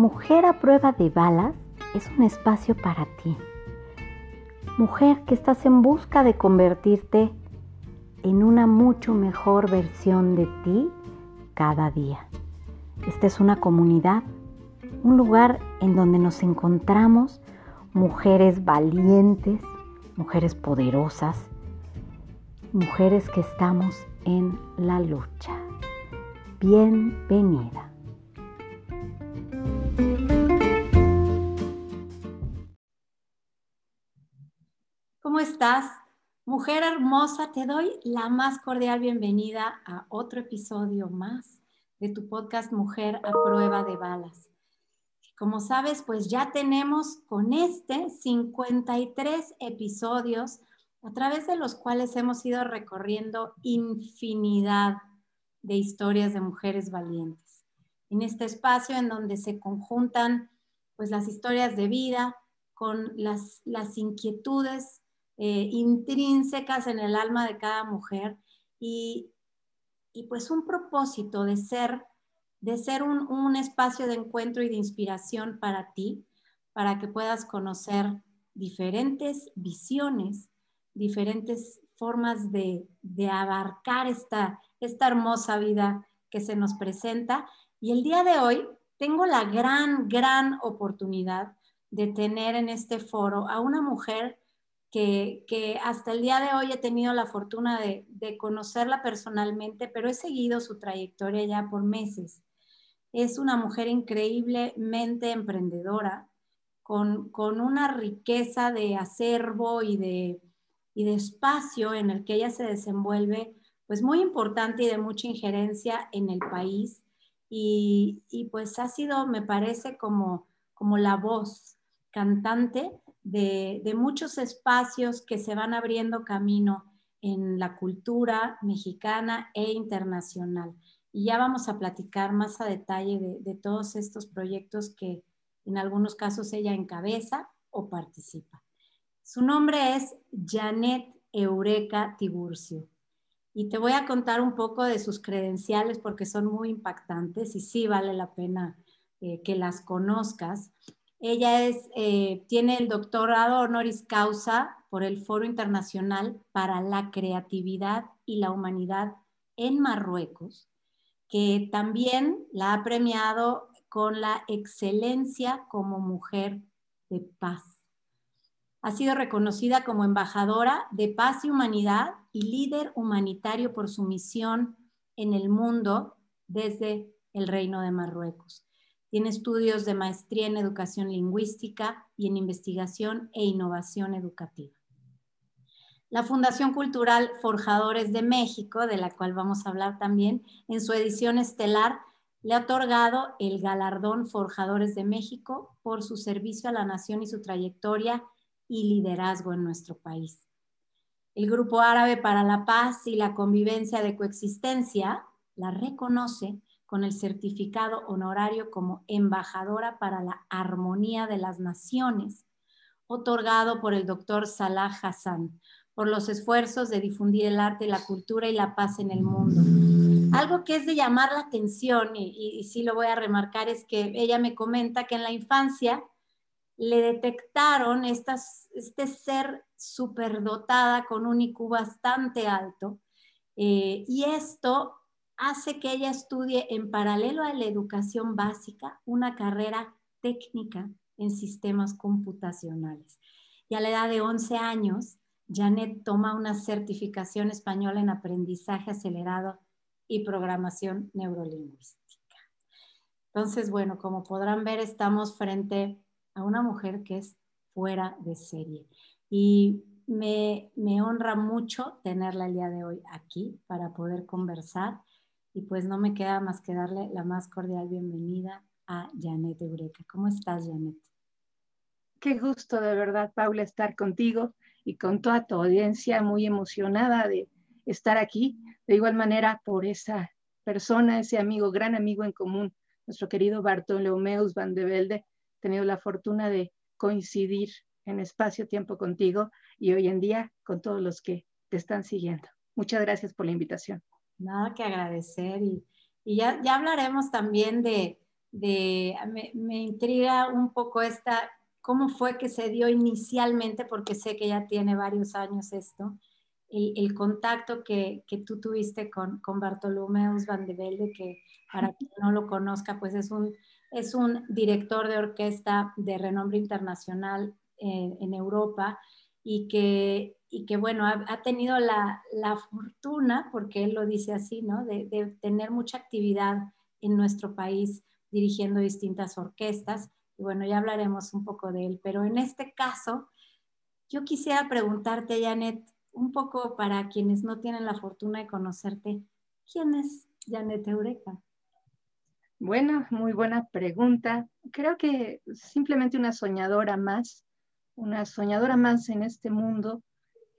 Mujer a prueba de balas es un espacio para ti. Mujer que estás en busca de convertirte en una mucho mejor versión de ti cada día. Esta es una comunidad, un lugar en donde nos encontramos mujeres valientes, mujeres poderosas, mujeres que estamos en la lucha. Bienvenida. ¿Cómo estás? Mujer hermosa, te doy la más cordial bienvenida a otro episodio más de tu podcast Mujer a prueba de balas. Como sabes, pues ya tenemos con este 53 episodios a través de los cuales hemos ido recorriendo infinidad de historias de mujeres valientes. En este espacio en donde se conjuntan pues las historias de vida con las, las inquietudes eh, intrínsecas en el alma de cada mujer y, y pues un propósito de ser, de ser un, un espacio de encuentro y de inspiración para ti, para que puedas conocer diferentes visiones, diferentes formas de, de abarcar esta, esta hermosa vida que se nos presenta. Y el día de hoy tengo la gran, gran oportunidad de tener en este foro a una mujer que, hasta el día de hoy he tenido la fortuna de, conocerla personalmente, pero he seguido su trayectoria ya por meses. Es una mujer increíblemente emprendedora, con, con una riqueza de acervo y de, y de espacio en el que ella se desenvuelve pues muy importante y de mucha injerencia en el país y, pues ha sido, me parece, como, como la voz cantante de, muchos espacios que se van abriendo camino en la cultura mexicana e internacional. Y ya vamos a platicar más a detalle de, de todos estos proyectos que en algunos casos ella encabeza o participa. Su nombre es Janet Eureka Tiburcio y te voy a contar un poco de sus credenciales porque son muy impactantes y sí vale la pena eh, que las conozcas. Ella es, eh, tiene el doctorado honoris causa por el Foro Internacional para la Creatividad y la Humanidad en Marruecos, que también la ha premiado con la excelencia como mujer de paz. Ha sido reconocida como embajadora de paz y humanidad y líder humanitario por su misión en el mundo desde el Reino de Marruecos. Tiene estudios de maestría en educación lingüística y en investigación e innovación educativa. La Fundación Cultural Forjadores de México, de la cual vamos a hablar también, en su edición estelar le ha otorgado el galardón Forjadores de México por su servicio a la nación y su trayectoria y liderazgo en nuestro país. El Grupo Árabe para la Paz y la Convivencia de Coexistencia la reconoce con el certificado honorario como embajadora para la armonía de las naciones, otorgado por el doctor Salah Hassan, por los esfuerzos de difundir el arte, la cultura y la paz en el mundo. Algo que es de llamar la atención, y, y, sí lo voy a remarcar, es que ella me comenta que en la infancia le detectaron estas, este ser superdotada con un IQ bastante alto. Eh, y esto hace que ella estudie en paralelo a la educación básica una carrera técnica en sistemas computacionales. Y a la edad de 11 años, Janet toma una certificación española en aprendizaje acelerado y programación neurolingüística. Entonces, bueno, como podrán ver, estamos frente a una mujer que es fuera de serie. Y me, me, honra mucho tenerla el día de hoy aquí para poder conversar. Y pues no me queda más que darle la más cordial bienvenida a Janet Eureka. ¿Cómo estás, Janet? Qué gusto de verdad, Paula, estar contigo y con toda tu audiencia, muy emocionada de estar aquí. De igual manera, por esa persona, ese amigo, gran amigo en común, nuestro querido Bartolomeus Van de Velde, tenido la fortuna de coincidir en espacio-tiempo contigo y hoy en día con todos los que te están siguiendo. Muchas gracias por la invitación. Nada que agradecer y, y ya, ya, hablaremos también de, de me, me, intriga un poco esta, cómo fue que se dio inicialmente, porque sé que ya tiene varios años esto, el, el contacto que, que, tú tuviste con, con Bartolomeus Van de Velde, que para quien no lo conozca, pues es un, es un director de orquesta de renombre internacional en, en Europa y que, y que bueno, ha, tenido la, la, fortuna, porque él lo dice así, ¿no? De, de tener mucha actividad en nuestro país dirigiendo distintas orquestas. Y bueno, ya hablaremos un poco de él, pero en este caso, yo quisiera preguntarte, Janet, un poco para quienes no tienen la fortuna de conocerte, ¿quién es Janet Eureka? Bueno, muy buena pregunta. Creo que simplemente una soñadora más, una soñadora más en este mundo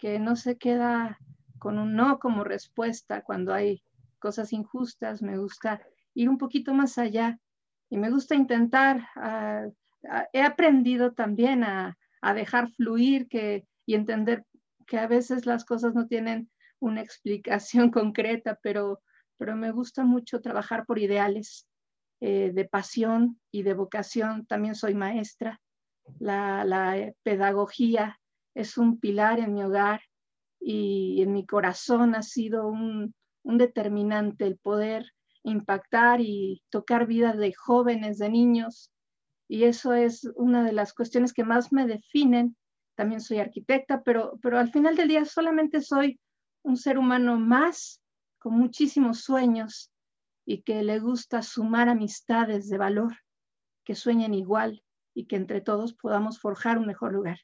que no se queda con un no como respuesta cuando hay cosas injustas. Me gusta ir un poquito más allá y me gusta intentar, uh, uh, he aprendido también a, dejar fluir que, y entender que a veces las cosas no tienen una explicación concreta, pero, pero me gusta mucho trabajar por ideales eh, de pasión y de vocación. También soy maestra. La, la pedagogía es un pilar en mi hogar y en mi corazón ha sido un, determinante el poder impactar y tocar vidas de jóvenes, de niños. Y eso es una de las cuestiones que más me definen. También soy arquitecta, pero, pero al final del día solamente soy un ser humano más con muchísimos sueños y que le gusta sumar amistades de valor, que sueñen igual y que entre todos podamos forjar un mejor lugar.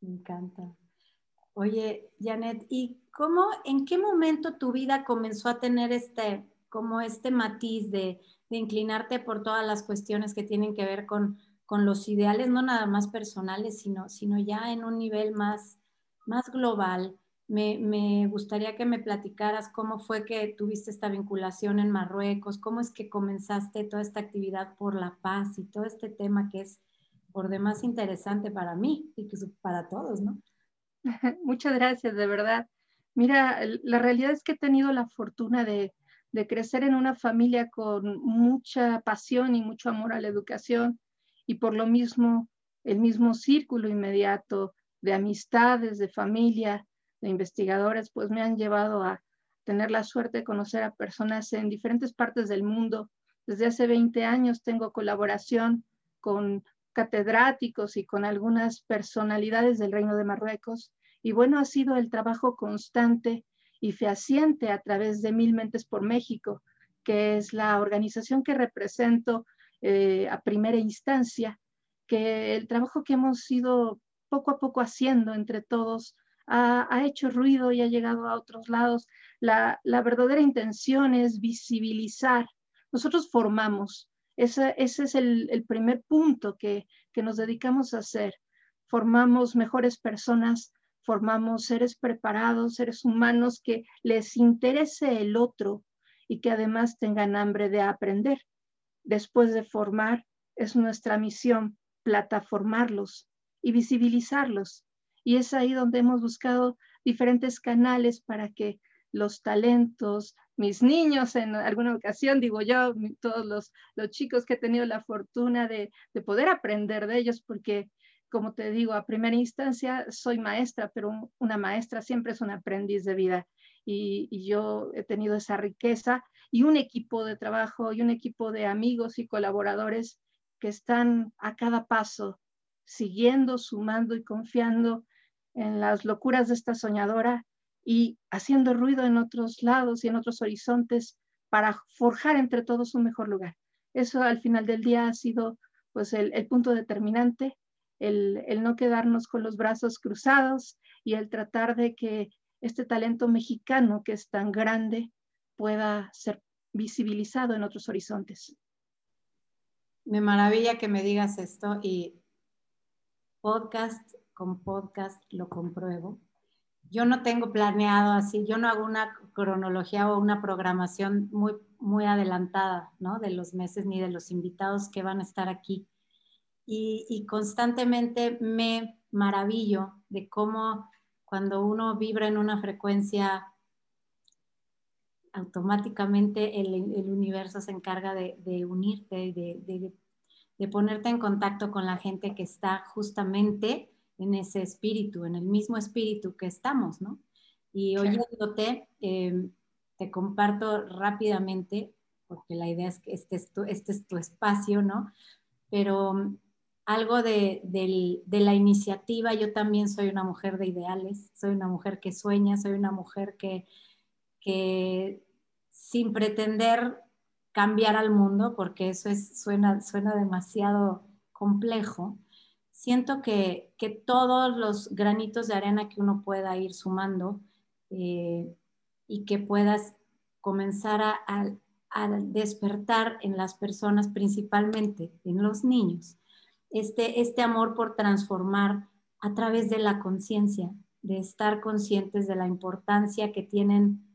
Me encanta. Oye, Janet, ¿y cómo, en qué momento tu vida comenzó a tener este, como este matiz de, de inclinarte por todas las cuestiones que tienen que ver con, con los ideales, no nada más personales, sino, sino ya en un nivel más, más global? Me, me, gustaría que me platicaras cómo fue que tuviste esta vinculación en Marruecos, cómo es que comenzaste toda esta actividad por la paz y todo este tema que es por demás interesante para mí y para todos, ¿no? Muchas gracias, de verdad. Mira, la realidad es que he tenido la fortuna de, de crecer en una familia con mucha pasión y mucho amor a la educación y por lo mismo el mismo círculo inmediato de amistades, de familia, de investigadores, pues me han llevado a tener la suerte de conocer a personas en diferentes partes del mundo. Desde hace 20 años tengo colaboración con catedráticos y con algunas personalidades del Reino de Marruecos. Y bueno, ha sido el trabajo constante y fehaciente a través de Mil Mentes por México, que es la organización que represento eh, a primera instancia, que el trabajo que hemos ido poco a poco haciendo entre todos ha, ha hecho ruido y ha llegado a otros lados. La, la verdadera intención es visibilizar. Nosotros formamos, ese, es el, el primer punto que, que, nos dedicamos a hacer. Formamos mejores personas, formamos seres preparados, seres humanos que les interese el otro y que además tengan hambre de aprender. Después de formar, es nuestra misión plataformarlos y visibilizarlos. Y es ahí donde hemos buscado diferentes canales para que los talentos, mis niños en alguna ocasión, digo yo, todos los, los chicos que he tenido la fortuna de, de, poder aprender de ellos, porque como te digo, a primera instancia soy maestra, pero una maestra siempre es un aprendiz de vida. Y, y yo he tenido esa riqueza y un equipo de trabajo y un equipo de amigos y colaboradores que están a cada paso siguiendo, sumando y confiando en las locuras de esta soñadora y haciendo ruido en otros lados y en otros horizontes para forjar entre todos un mejor lugar. Eso al final del día ha sido pues el, el punto determinante, el, el, no quedarnos con los brazos cruzados y el tratar de que este talento mexicano que es tan grande pueda ser visibilizado en otros horizontes. Me maravilla que me digas esto y podcast con podcast lo compruebo yo no tengo planeado así, yo no hago una cronología o una programación muy, muy adelantada, ¿no? De los meses ni de los invitados que van a estar aquí. Y, constantemente me maravillo de cómo cuando uno vibra en una frecuencia automáticamente el, universo se encarga de, unirte, de, de, ponerte en contacto con la gente que está justamente en ese espíritu, en el mismo espíritu que estamos, ¿no? Y oyéndote, em, te comparto rápidamente, porque la idea es que este es tu, este es tu espacio, ¿no? Pero algo de, la iniciativa, yo también soy una mujer de ideales, soy una mujer que sueña, soy una mujer que, que sin pretender cambiar al mundo, porque eso es, suena, suena demasiado complejo, siento que, todos los granitos de arena que uno pueda ir sumando eh, y que puedas comenzar a, a despertar en las personas, principalmente en los niños, este, este amor por transformar a través de la conciencia, de estar conscientes de la importancia que tienen,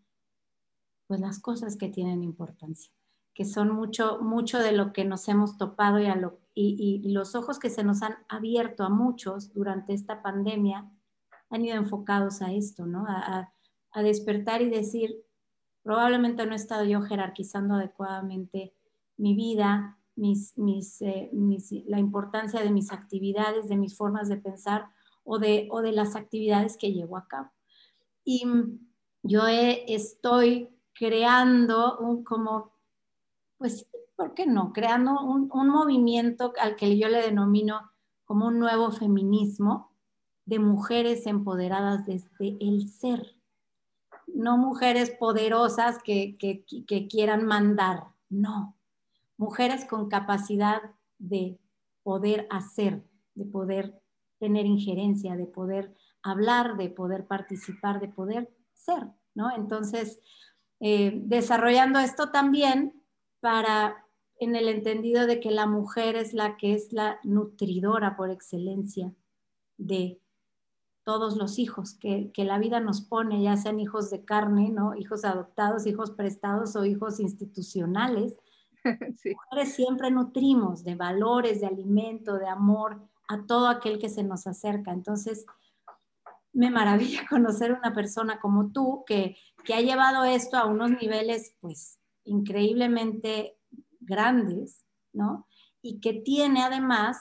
pues las cosas que tienen importancia, que son mucho, mucho de lo que nos hemos topado y, y, los ojos que se nos han abierto a muchos durante esta pandemia han ido enfocados a esto, ¿no? A, despertar y decir, probablemente no he estado yo jerarquizando adecuadamente mi vida, eh, la importancia de mis actividades, de mis formas de pensar o de, o de las actividades que llevo a cabo. Y yo estoy creando un como, pues, ¿por qué no? Creando un, movimiento al que yo le denomino como un nuevo feminismo de mujeres empoderadas desde el ser, no mujeres poderosas que, que, que quieran mandar, no, mujeres con capacidad de poder hacer, de poder tener injerencia, de poder hablar, de poder participar, de poder ser, ¿no? Entonces, eh, desarrollando esto también para, en el entendido de que la mujer es la que es la nutridora por excelencia de todos los hijos que, que, la vida nos pone, ya sean hijos de carne, ¿no? hijos adoptados, hijos prestados o hijos institucionales, Mujeres siempre nutrimos de valores, de alimento, de amor a todo aquel que se nos acerca. Entonces, me maravilla conocer una persona como tú que, que ha llevado esto a unos niveles, pues, increíblemente grandes, ¿no? Y que tiene además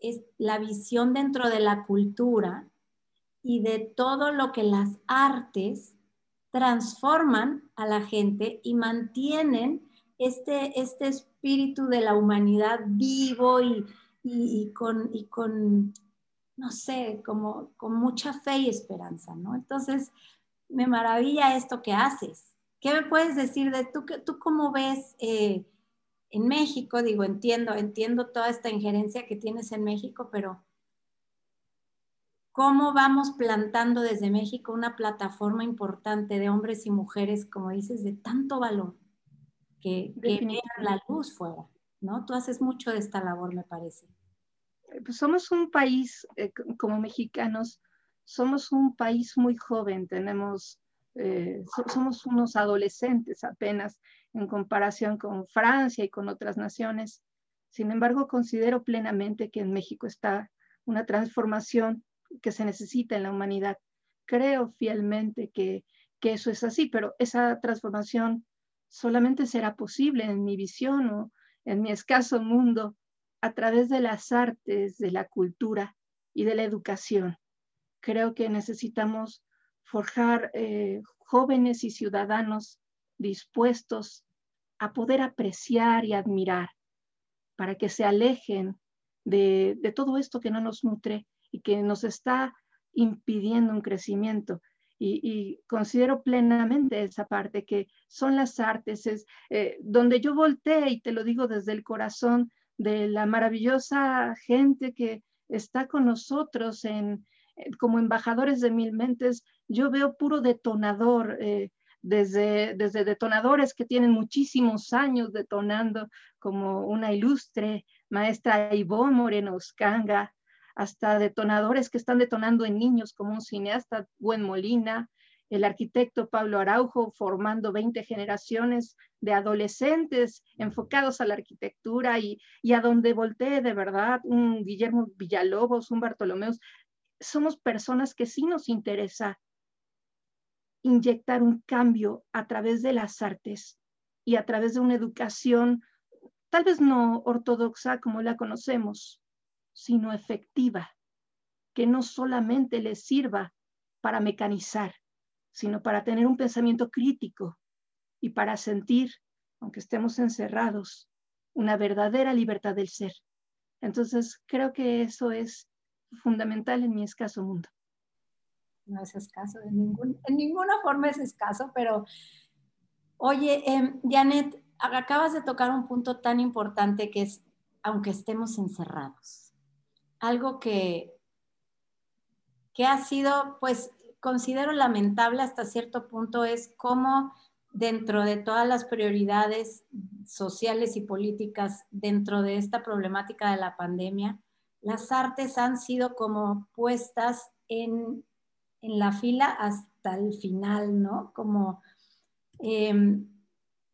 es la visión dentro de la cultura y de todo lo que las artes transforman a la gente y mantienen este, este espíritu de la humanidad vivo y, con, con, no sé, como con mucha fe y esperanza, ¿no? Entonces, me maravilla esto que haces. ¿Qué me puedes decir de tú, tú cómo ves eh, en México? Digo, entiendo, entiendo toda esta injerencia que tienes en México, pero cómo vamos plantando desde México una plataforma importante de hombres y mujeres, como dices, de tanto valor, que, que la luz fuera, ¿no? Tú haces mucho de esta labor, me parece. Pues somos un país, eh, como mexicanos, somos un país muy joven, tenemos, eh, somos unos adolescentes apenas en comparación con Francia y con otras naciones. Sin embargo, considero plenamente que en México está una transformación que se necesita en la humanidad. Creo fielmente que, que eso es así, pero esa transformación solamente será posible en mi visión o en mi escaso mundo a través de las artes, de la cultura y de la educación. Creo que necesitamos forjar eh, jóvenes y ciudadanos dispuestos a poder apreciar y admirar para que se alejen de, todo esto que no nos nutre y que nos está impidiendo un crecimiento. Y, considero plenamente esa parte que son las artes, es eh, donde yo volteé y te lo digo desde el corazón de la maravillosa gente que está con nosotros en, como embajadores de Mil Mentes, yo veo puro detonador. Eh, desde, desde detonadores que tienen muchísimos años detonando, como una ilustre maestra Ivonne Moreno Oscanga, hasta detonadores que están detonando en niños, como un cineasta, Gwen Molina, el arquitecto Pablo Araujo, formando 20 generaciones de adolescentes enfocados a la arquitectura y, a donde voltee de verdad, un Guillermo Villalobos, un Bartolomeos, somos personas que sí nos interesa inyectar un cambio a través de las artes y a través de una educación tal vez no ortodoxa como la conocemos, sino efectiva, que no solamente le sirva para mecanizar, sino para tener un pensamiento crítico y para sentir, aunque estemos encerrados, una verdadera libertad del ser. Entonces, creo que eso es fundamental en mi escaso mundo. No es escaso, en, ningún, en ninguna forma es escaso, pero oye, eh, Janet, acabas de tocar un punto tan importante que es, aunque estemos encerrados, algo que, que ha sido, pues, considero lamentable hasta cierto punto es cómo dentro de todas las prioridades sociales y políticas dentro de esta problemática de la pandemia, las artes han sido como puestas en, la fila hasta el final, ¿no? Como, em,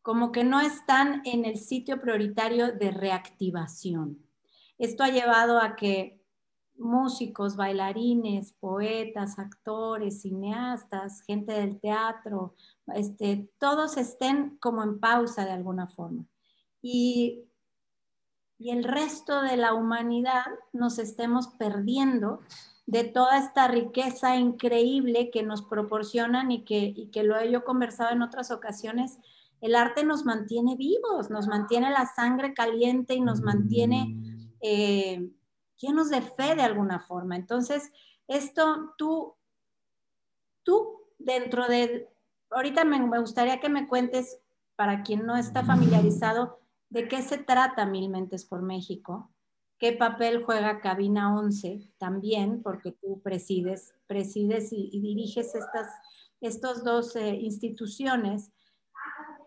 como que no están en el sitio prioritario de reactivación. Esto ha llevado a que músicos, bailarines, poetas, actores, cineastas, gente del teatro, este, todos estén como en pausa de alguna forma. Y, y el resto de la humanidad nos estemos perdiendo de toda esta riqueza increíble que nos proporcionan y que, y que lo he yo conversado en otras ocasiones. El arte nos mantiene vivos, nos mantiene la sangre caliente y nos mantiene eh, llenos de fe de alguna forma. Entonces, esto tú, tú dentro de, ahorita me, gustaría que me cuentes, para quien no está familiarizado, de qué se trata Mil Mentes por México, qué papel juega Cabina 11 también, porque tú presides, presides y, diriges estas estos dos eh, instituciones.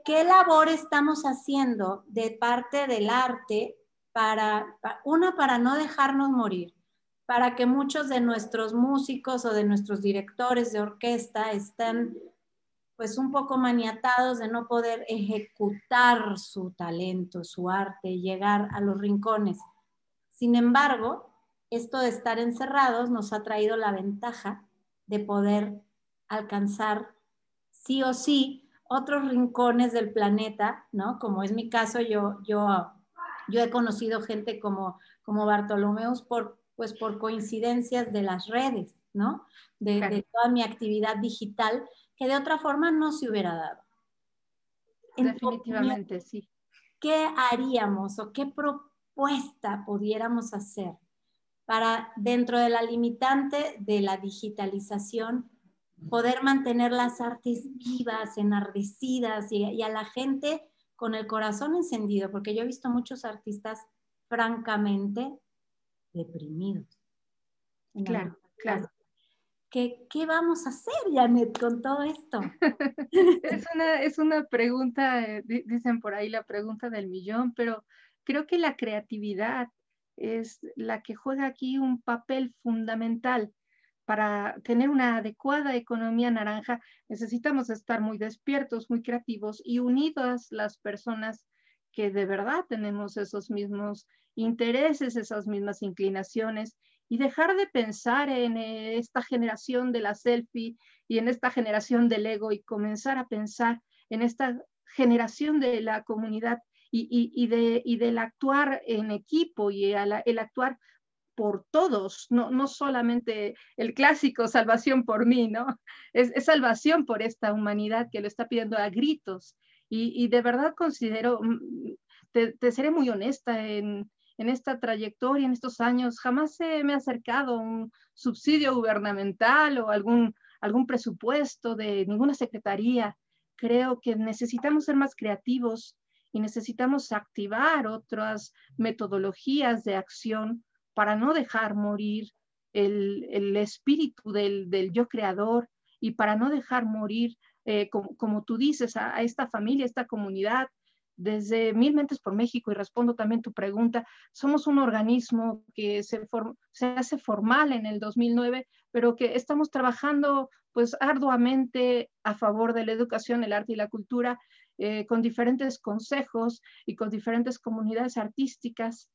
¿Qué labor estamos haciendo de parte del arte para, una, para no dejarnos morir, para que muchos de nuestros músicos o de nuestros directores de orquesta estén pues un poco maniatados de no poder ejecutar su talento, su arte, llegar a los rincones. Sin embargo, esto de estar encerrados nos ha traído la ventaja de poder alcanzar sí o sí otros rincones del planeta, ¿no? Como es mi caso, yo, yo yo he conocido gente como, como Bartolomeus por, pues por coincidencias de las redes, ¿no? De, toda mi actividad digital, que de otra forma no se hubiera dado. Definitivamente, sí. ¿Qué haríamos o qué propuesta pudiéramos hacer para, dentro de la limitante de la digitalización, poder mantener las artes vivas, enardecidas y, y a la gente con el corazón encendido, porque yo he visto muchos artistas francamente deprimidos. Claro, claro. ¿Qué, ¿Qué, vamos a hacer, Janet, con todo esto? es, una, es una pregunta, eh, dicen por ahí la pregunta del millón, pero creo que la creatividad es la que juega aquí un papel fundamental para tener una adecuada economía naranja necesitamos estar muy despiertos, muy creativos y unidas las personas que de verdad tenemos esos mismos intereses, esas mismas inclinaciones y dejar de pensar en eh, esta generación de la selfie y en esta generación del ego y comenzar a pensar en esta generación de la comunidad y, de, del actuar en equipo y el actuar por todos, no, no solamente el clásico salvación por mí, ¿no? Es, salvación por esta humanidad que lo está pidiendo a gritos. Y, de verdad considero, mm, te, seré muy honesta, en, en, esta trayectoria, en estos años, jamás se me ha acercado un subsidio gubernamental o algún, algún presupuesto de ninguna secretaría. Creo que necesitamos ser más creativos y necesitamos activar otras metodologías de acción para no dejar morir el, espíritu del, yo creador y para no dejar morir, eh, como, tú dices, a, esta familia, a esta comunidad. Desde Mil Mentes por México, y respondo también tu pregunta, somos un organismo que se, se hace formal en el 2009, pero que estamos trabajando pues arduamente a favor de la educación, el arte y la cultura, eh, con diferentes consejos y con diferentes comunidades artísticas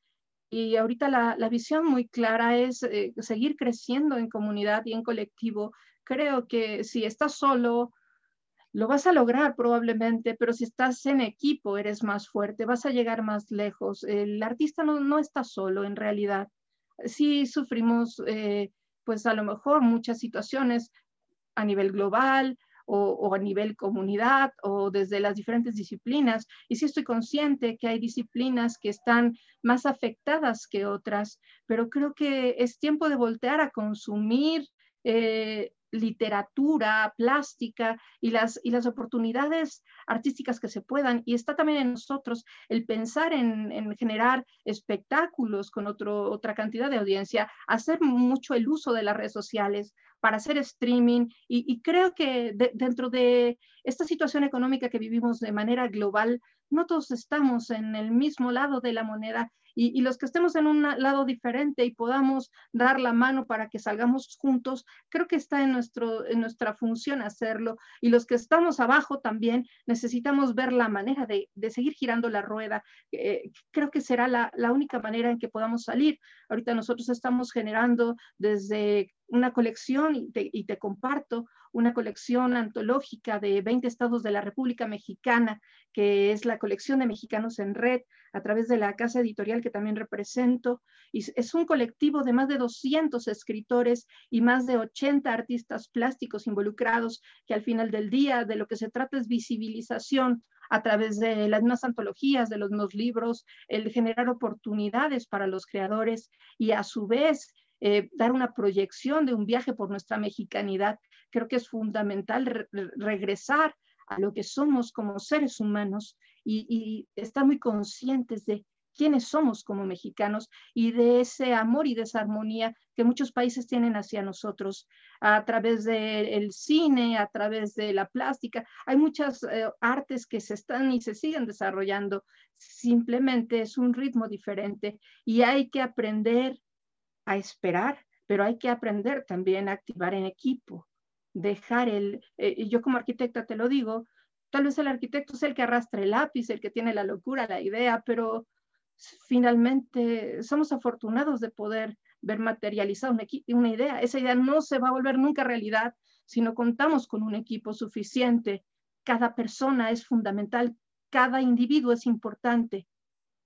y ahorita la, visión muy clara es eh, seguir creciendo en comunidad y en colectivo. Creo que si estás solo, lo vas a lograr probablemente, pero si estás en equipo eres más fuerte, vas a llegar más lejos. El artista no, no está solo en realidad. Sí sufrimos, eh, pues a lo mejor muchas situaciones a nivel global, o, a nivel comunidad o desde las diferentes disciplinas. Y sí estoy consciente que hay disciplinas que están más afectadas que otras, pero creo que es tiempo de voltear a consumir eh, literatura, plástica y las, y las oportunidades artísticas que se puedan. Y está también en nosotros el pensar en, generar espectáculos con otro, otra cantidad de audiencia, hacer mucho el uso de las redes sociales para hacer streaming. Y, creo que dentro de esta situación económica que vivimos de manera global, no todos estamos en el mismo lado de la moneda y, los que estemos en un lado diferente y podamos dar la mano para que salgamos juntos, creo que está en, nuestro, en nuestra función hacerlo. Y los que estamos abajo también necesitamos ver la manera de, seguir girando la rueda. Eh, creo que será la, la única manera en que podamos salir. Ahorita nosotros estamos generando desde una colección y te, comparto una colección antológica de 20 estados de la República Mexicana, que es la colección de Mexicanos en Red, a través de la casa editorial que también represento. Y es un colectivo de más de 200 escritores y más de 80 artistas plásticos involucrados, que al final del día de lo que se trata es visibilización a través de las mismas antologías, de los nuevos libros, el generar oportunidades para los creadores y a su vez eh, dar una proyección de un viaje por nuestra mexicanidad. Creo que es fundamental regresar a lo que somos como seres humanos y, estar muy conscientes de quiénes somos como mexicanos y de ese amor y de esa armonía que muchos países tienen hacia nosotros a través del cine, a través de la plástica. Hay muchas eh, artes que se están y se siguen desarrollando. Simplemente es un ritmo diferente y hay que aprender a esperar, pero hay que aprender también a activar en equipo, dejar el, eh, yo como arquitecta te lo digo, tal vez el arquitecto es el que arrastra el lápiz, el que tiene la locura, la idea, pero finalmente somos afortunados de poder ver materializada una, una idea. Esa idea no se va a volver nunca realidad si no contamos con un equipo suficiente. Cada persona es fundamental, cada individuo es importante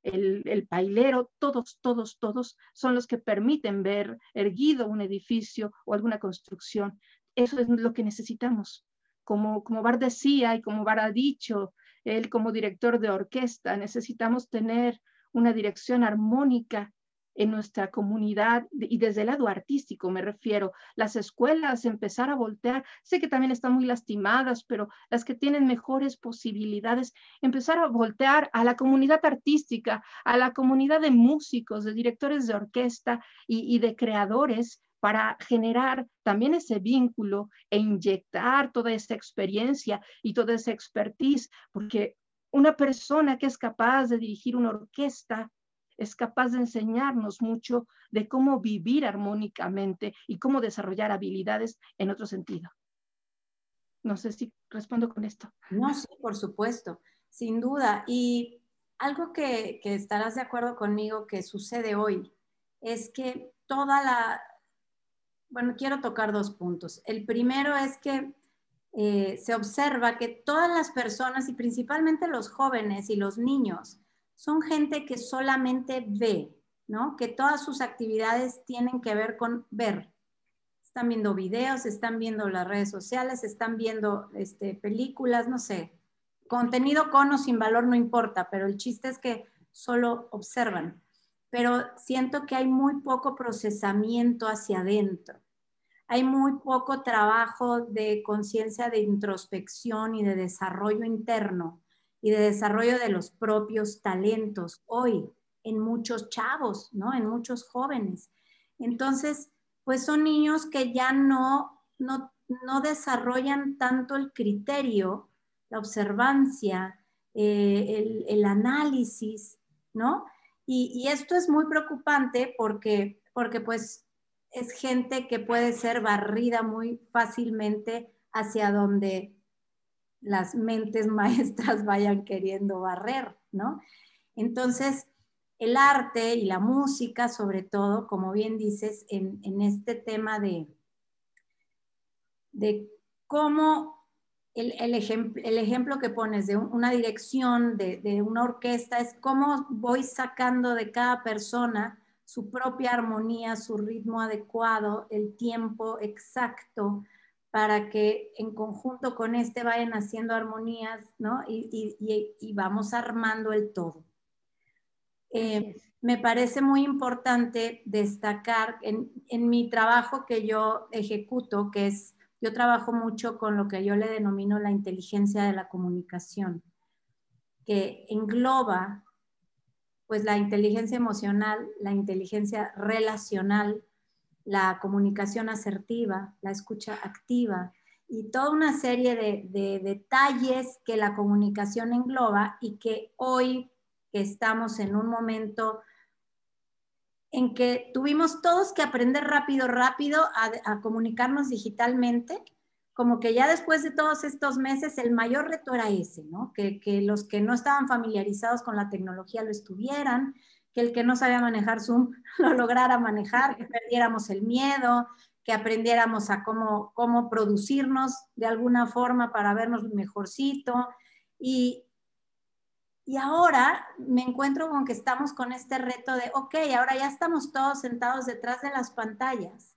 el, el, pailero, todos, todos, todos son los que permiten ver erguido un edificio o alguna construcción. Eso es lo que necesitamos. Como, como Bar decía y como Bar ha dicho, él como director de orquesta, necesitamos tener una dirección armónica en nuestra comunidad y desde el lado artístico me refiero, las escuelas empezar a voltear, sé que también están muy lastimadas, pero las que tienen mejores posibilidades, empezar a voltear a la comunidad artística, a la comunidad de músicos, de directores de orquesta y, y de creadores para generar también ese vínculo e inyectar toda esa experiencia y toda esa expertise, porque una persona que es capaz de dirigir una orquesta es capaz de enseñarnos mucho de cómo vivir armónicamente y cómo desarrollar habilidades en otro sentido. No sé si respondo con esto. No, sí, por supuesto, sin duda. Y algo que, estarás de acuerdo conmigo que sucede hoy es que toda la, bueno, quiero tocar dos puntos. El primero es que eh, se observa que todas las personas y principalmente los jóvenes y los niños son gente que solamente ve, ¿no? Que todas sus actividades tienen que ver con ver. Están viendo videos, están viendo las redes sociales, están viendo este, películas, no sé. Contenido con o sin valor no importa, pero el chiste es que solo observan. Pero siento que hay muy poco procesamiento hacia adentro. Hay muy poco trabajo de conciencia, de introspección y de desarrollo interno y de desarrollo de los propios talentos hoy en muchos chavos, ¿no? En muchos jóvenes. Entonces, pues son niños que ya no, no, desarrollan tanto el criterio, la observancia, eh, el, análisis, ¿no? Y, y, esto es muy preocupante porque, porque pues es gente que puede ser barrida muy fácilmente hacia donde las mentes maestras vayan queriendo barrer, ¿no? Entonces, el arte y la música, sobre todo, como bien dices, en, este tema de, de cómo el, el, ejemplo que pones de una dirección, de, de, una orquesta, es cómo voy sacando de cada persona su propia armonía, su ritmo adecuado, el tiempo exacto, para que en conjunto con este vayan haciendo armonías, ¿no? Y, y, y vamos armando el todo. Eh, me parece muy importante destacar en, en, mi trabajo que yo ejecuto, que es, yo trabajo mucho con lo que yo le denomino la inteligencia de la comunicación, que engloba pues la inteligencia emocional, la inteligencia relacional, la comunicación asertiva, la escucha activa y toda una serie de, detalles que la comunicación engloba y que hoy que estamos en un momento en que tuvimos todos que aprender rápido, rápido a, comunicarnos digitalmente, como que ya después de todos estos meses el mayor reto era ese, ¿no? Que, que los que no estaban familiarizados con la tecnología lo estuvieran, que el que no sabía manejar Zoom lo lograra manejar, que perdiéramos el miedo, que aprendiéramos a cómo, cómo producirnos de alguna forma para vernos mejorcito. Y, y ahora me encuentro con que estamos con este reto de, ok, ahora ya estamos todos sentados detrás de las pantallas,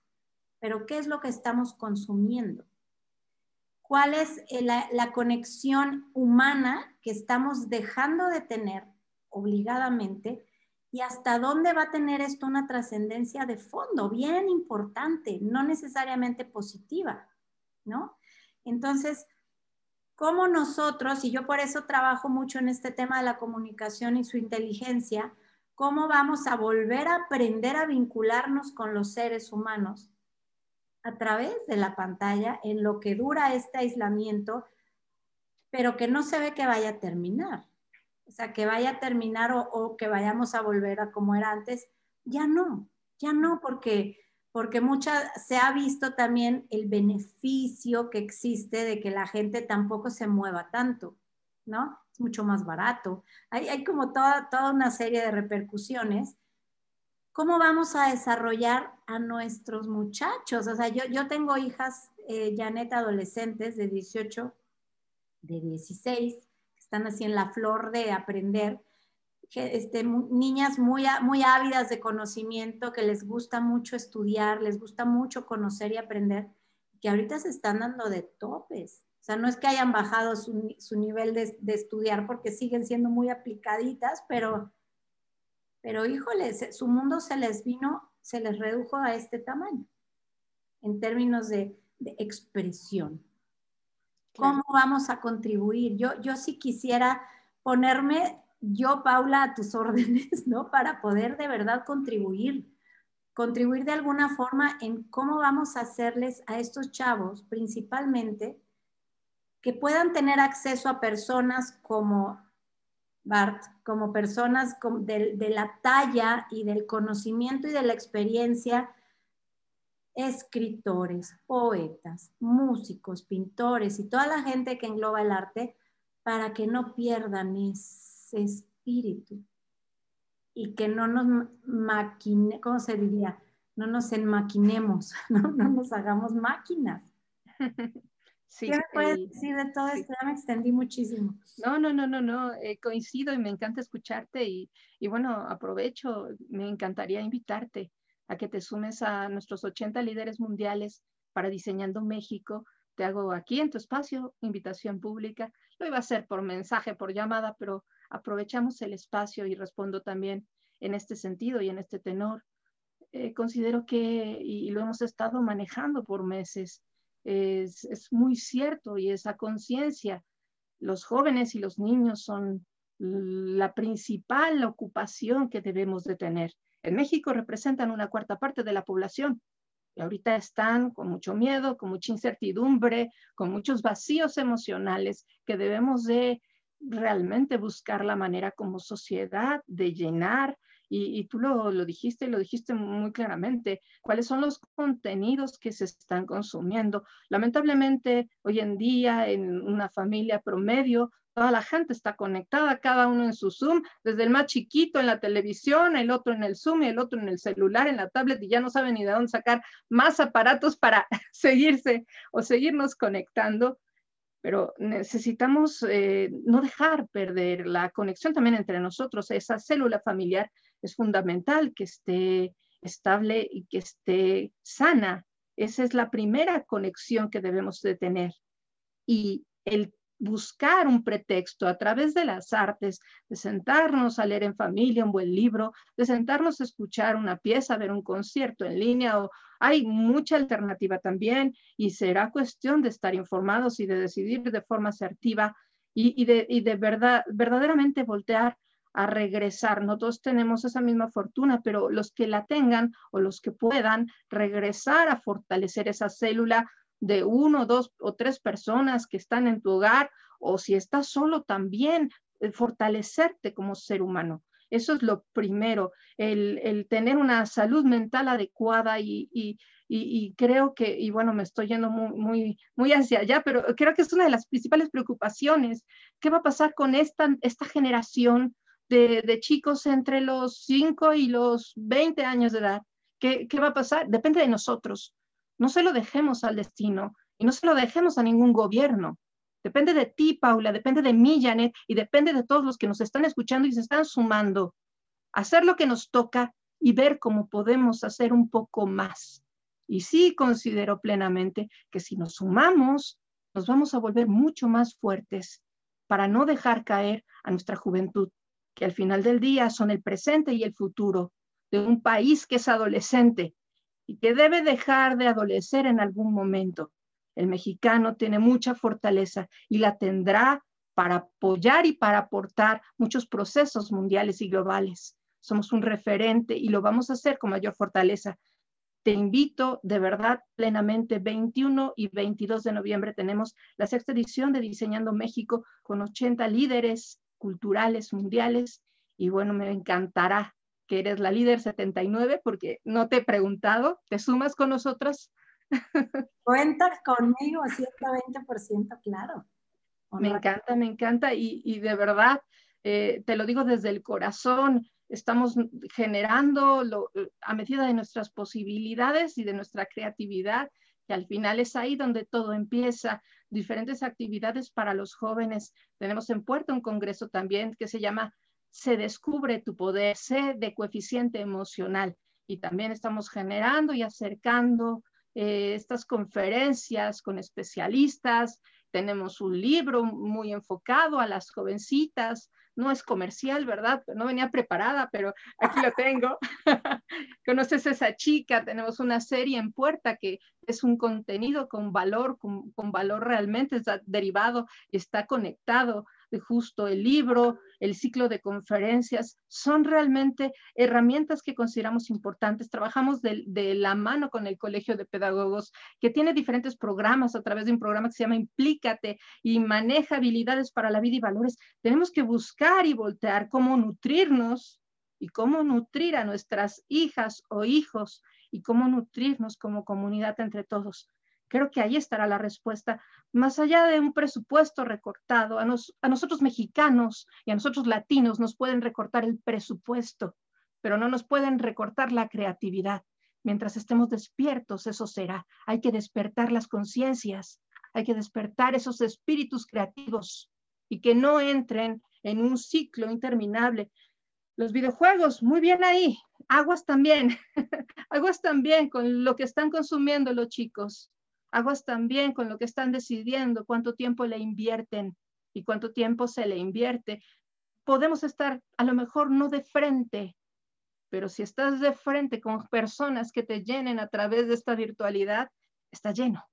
pero ¿qué es lo que estamos consumiendo? ¿Cuál es la, la conexión humana que estamos dejando de tener obligadamente y hasta dónde va a tener esto una trascendencia de fondo, bien importante, no necesariamente positiva, ¿no? Entonces, ¿cómo nosotros, y yo por eso trabajo mucho en este tema de la comunicación y su inteligencia, cómo vamos a volver a aprender a vincularnos con los seres humanos a través de la pantalla en lo que dura este aislamiento, pero que no se ve que vaya a terminar? O sea, que vaya a terminar o, que vayamos a volver a como era antes, ya no, ya no, porque, porque mucha, se ha visto también el beneficio que existe de que la gente tampoco se mueva tanto, ¿no? Es mucho más barato. Hay, hay como toda, toda una serie de repercusiones. ¿Cómo vamos a desarrollar a nuestros muchachos? O sea, yo, yo tengo hijas, eh, Janet, adolescentes de 18, de 16, están así en la flor de aprender, este, niñas muy, muy ávidas de conocimiento, que les gusta mucho estudiar, les gusta mucho conocer y aprender, que ahorita se están dando de topes. O sea, no es que hayan bajado su, nivel de, estudiar porque siguen siendo muy aplicaditas, pero, pero híjole, su mundo se les vino, se les redujo a este tamaño en términos de expresión. ¿Cómo vamos a contribuir? Yo, yo sí quisiera ponerme yo, Paula, a tus órdenes, ¿no? Para poder de verdad contribuir, contribuir de alguna forma en cómo vamos a hacerles a estos chavos, principalmente, que puedan tener acceso a personas como Bart, como personas de, de la talla y del conocimiento y de la experiencia escritores, poetas, músicos, pintores y toda la gente que engloba el arte para que no pierdan ese espíritu y que no nos maquine, ¿cómo se diría? No nos enmaquinemos, no, no nos hagamos máquinas. Sí, ¿Qué me puedes eh, decir de todo esto? Ya me extendí muchísimo. No, no, no, no, no, eh, coincido y me encanta escucharte y, y bueno, aprovecho, me encantaría invitarte a que te sumes a nuestros 80 líderes mundiales para Diseñando México. Te hago aquí en tu espacio invitación pública. Lo iba a hacer por mensaje, por llamada, pero aprovechamos el espacio y respondo también en este sentido y en este tenor. Eh, considero que, y, lo hemos estado manejando por meses, es, es muy cierto y esa conciencia, los jóvenes y los niños son la principal ocupación que debemos de tener. En México representan una cuarta parte de la población y ahorita están con mucho miedo, con mucha incertidumbre, con muchos vacíos emocionales que debemos de realmente buscar la manera como sociedad de llenar. Y, tú lo, lo dijiste, lo dijiste muy claramente, cuáles son los contenidos que se están consumiendo. Lamentablemente, hoy en día, en una familia promedio, toda la gente está conectada, cada uno en su Zoom, desde el más chiquito en la televisión, el otro en el Zoom y el otro en el celular, en la tablet, y ya no saben ni de dónde sacar más aparatos para seguirse o seguirnos conectando. pero necesitamos eh, no dejar perder la conexión también entre nosotros. Esa célula familiar es fundamental que esté estable y que esté sana. Esa es la primera conexión que debemos de tener. Y el buscar un pretexto a través de las artes, de sentarnos a leer en familia un buen libro, de sentarnos a escuchar una pieza, ver un concierto en línea, o hay mucha alternativa también y será cuestión de estar informados y de decidir de forma asertiva y, de, y de verdad, verdaderamente voltear a regresar. No todos tenemos esa misma fortuna, pero los que la tengan o los que puedan regresar a fortalecer esa célula de uno, dos o tres personas que están en tu hogar o si estás solo también, eh, fortalecerte como ser humano. Eso es lo primero, el, tener una salud mental adecuada y, y, creo que, y bueno, me estoy yendo muy, muy, muy hacia allá, pero creo que es una de las principales preocupaciones. ¿Qué va a pasar con esta, esta generación de, de chicos entre los 5 y los 20 años de edad? ¿Qué, ¿Qué va a pasar? Depende de nosotros. No se lo dejemos al destino y no se lo dejemos a ningún gobierno. Depende de ti, Paula, depende de mí, Janet, y depende de todos los que nos están escuchando y se están sumando. Hacer lo que nos toca y ver cómo podemos hacer un poco más. Y sí considero plenamente que si nos sumamos, nos vamos a volver mucho más fuertes para no dejar caer a nuestra juventud, que al final del día son el presente y el futuro de un país que es adolescente y que debe dejar de adolecer en algún momento. El mexicano tiene mucha fortaleza y la tendrá para apoyar y para aportar muchos procesos mundiales y globales. Somos un referente y lo vamos a hacer con mayor fortaleza. Te invito de verdad plenamente, 21 y 22 de noviembre tenemos la sexta edición de Diseñando México con 80 líderes culturales mundiales y bueno, me encantará que eres la líder 79 porque no te he preguntado, ¿te sumas con nosotros? Cuenta conmigo, 120%, claro. Me encanta, me encanta y, de verdad, eh, te lo digo desde el corazón, estamos generando a medida de nuestras posibilidades y de nuestra creatividad, que al final es ahí donde todo empieza, diferentes actividades para los jóvenes. Tenemos en Puerto un congreso también que se llama Se descubre tu poder, sé de coeficiente emocional. Y también estamos generando y acercando eh, estas conferencias con especialistas. Tenemos un libro muy enfocado a las jovencitas. No es comercial, ¿verdad? No venía preparada, pero aquí lo tengo. Conoces a esa chica. Tenemos una serie en puerta que es un contenido con valor, con, con valor realmente, está derivado está conectado justo el libro, el ciclo de conferencias, son realmente herramientas que consideramos importantes. Trabajamos de, la mano con el Colegio de Pedagogos, que tiene diferentes programas a través de un programa que se llama Implícate y maneja habilidades para la vida y valores. Tenemos que buscar y voltear cómo nutrirnos y cómo nutrir a nuestras hijas o hijos y cómo nutrirnos como comunidad entre todos. Creo que ahí estará la respuesta. Más allá de un presupuesto recortado, a, nosotros mexicanos y a nosotros latinos nos pueden recortar el presupuesto, pero no nos pueden recortar la creatividad. Mientras estemos despiertos, eso será. Hay que despertar las conciencias, hay que despertar esos espíritus creativos y que no entren en un ciclo interminable. Los videojuegos, muy bien ahí. Aguas también, aguas también con lo que están consumiendo los chicos aguas también con lo que están decidiendo, cuánto tiempo le invierten y cuánto tiempo se le invierte. Podemos estar a lo mejor no de frente, pero si estás de frente con personas que te llenen a través de esta virtualidad, está lleno.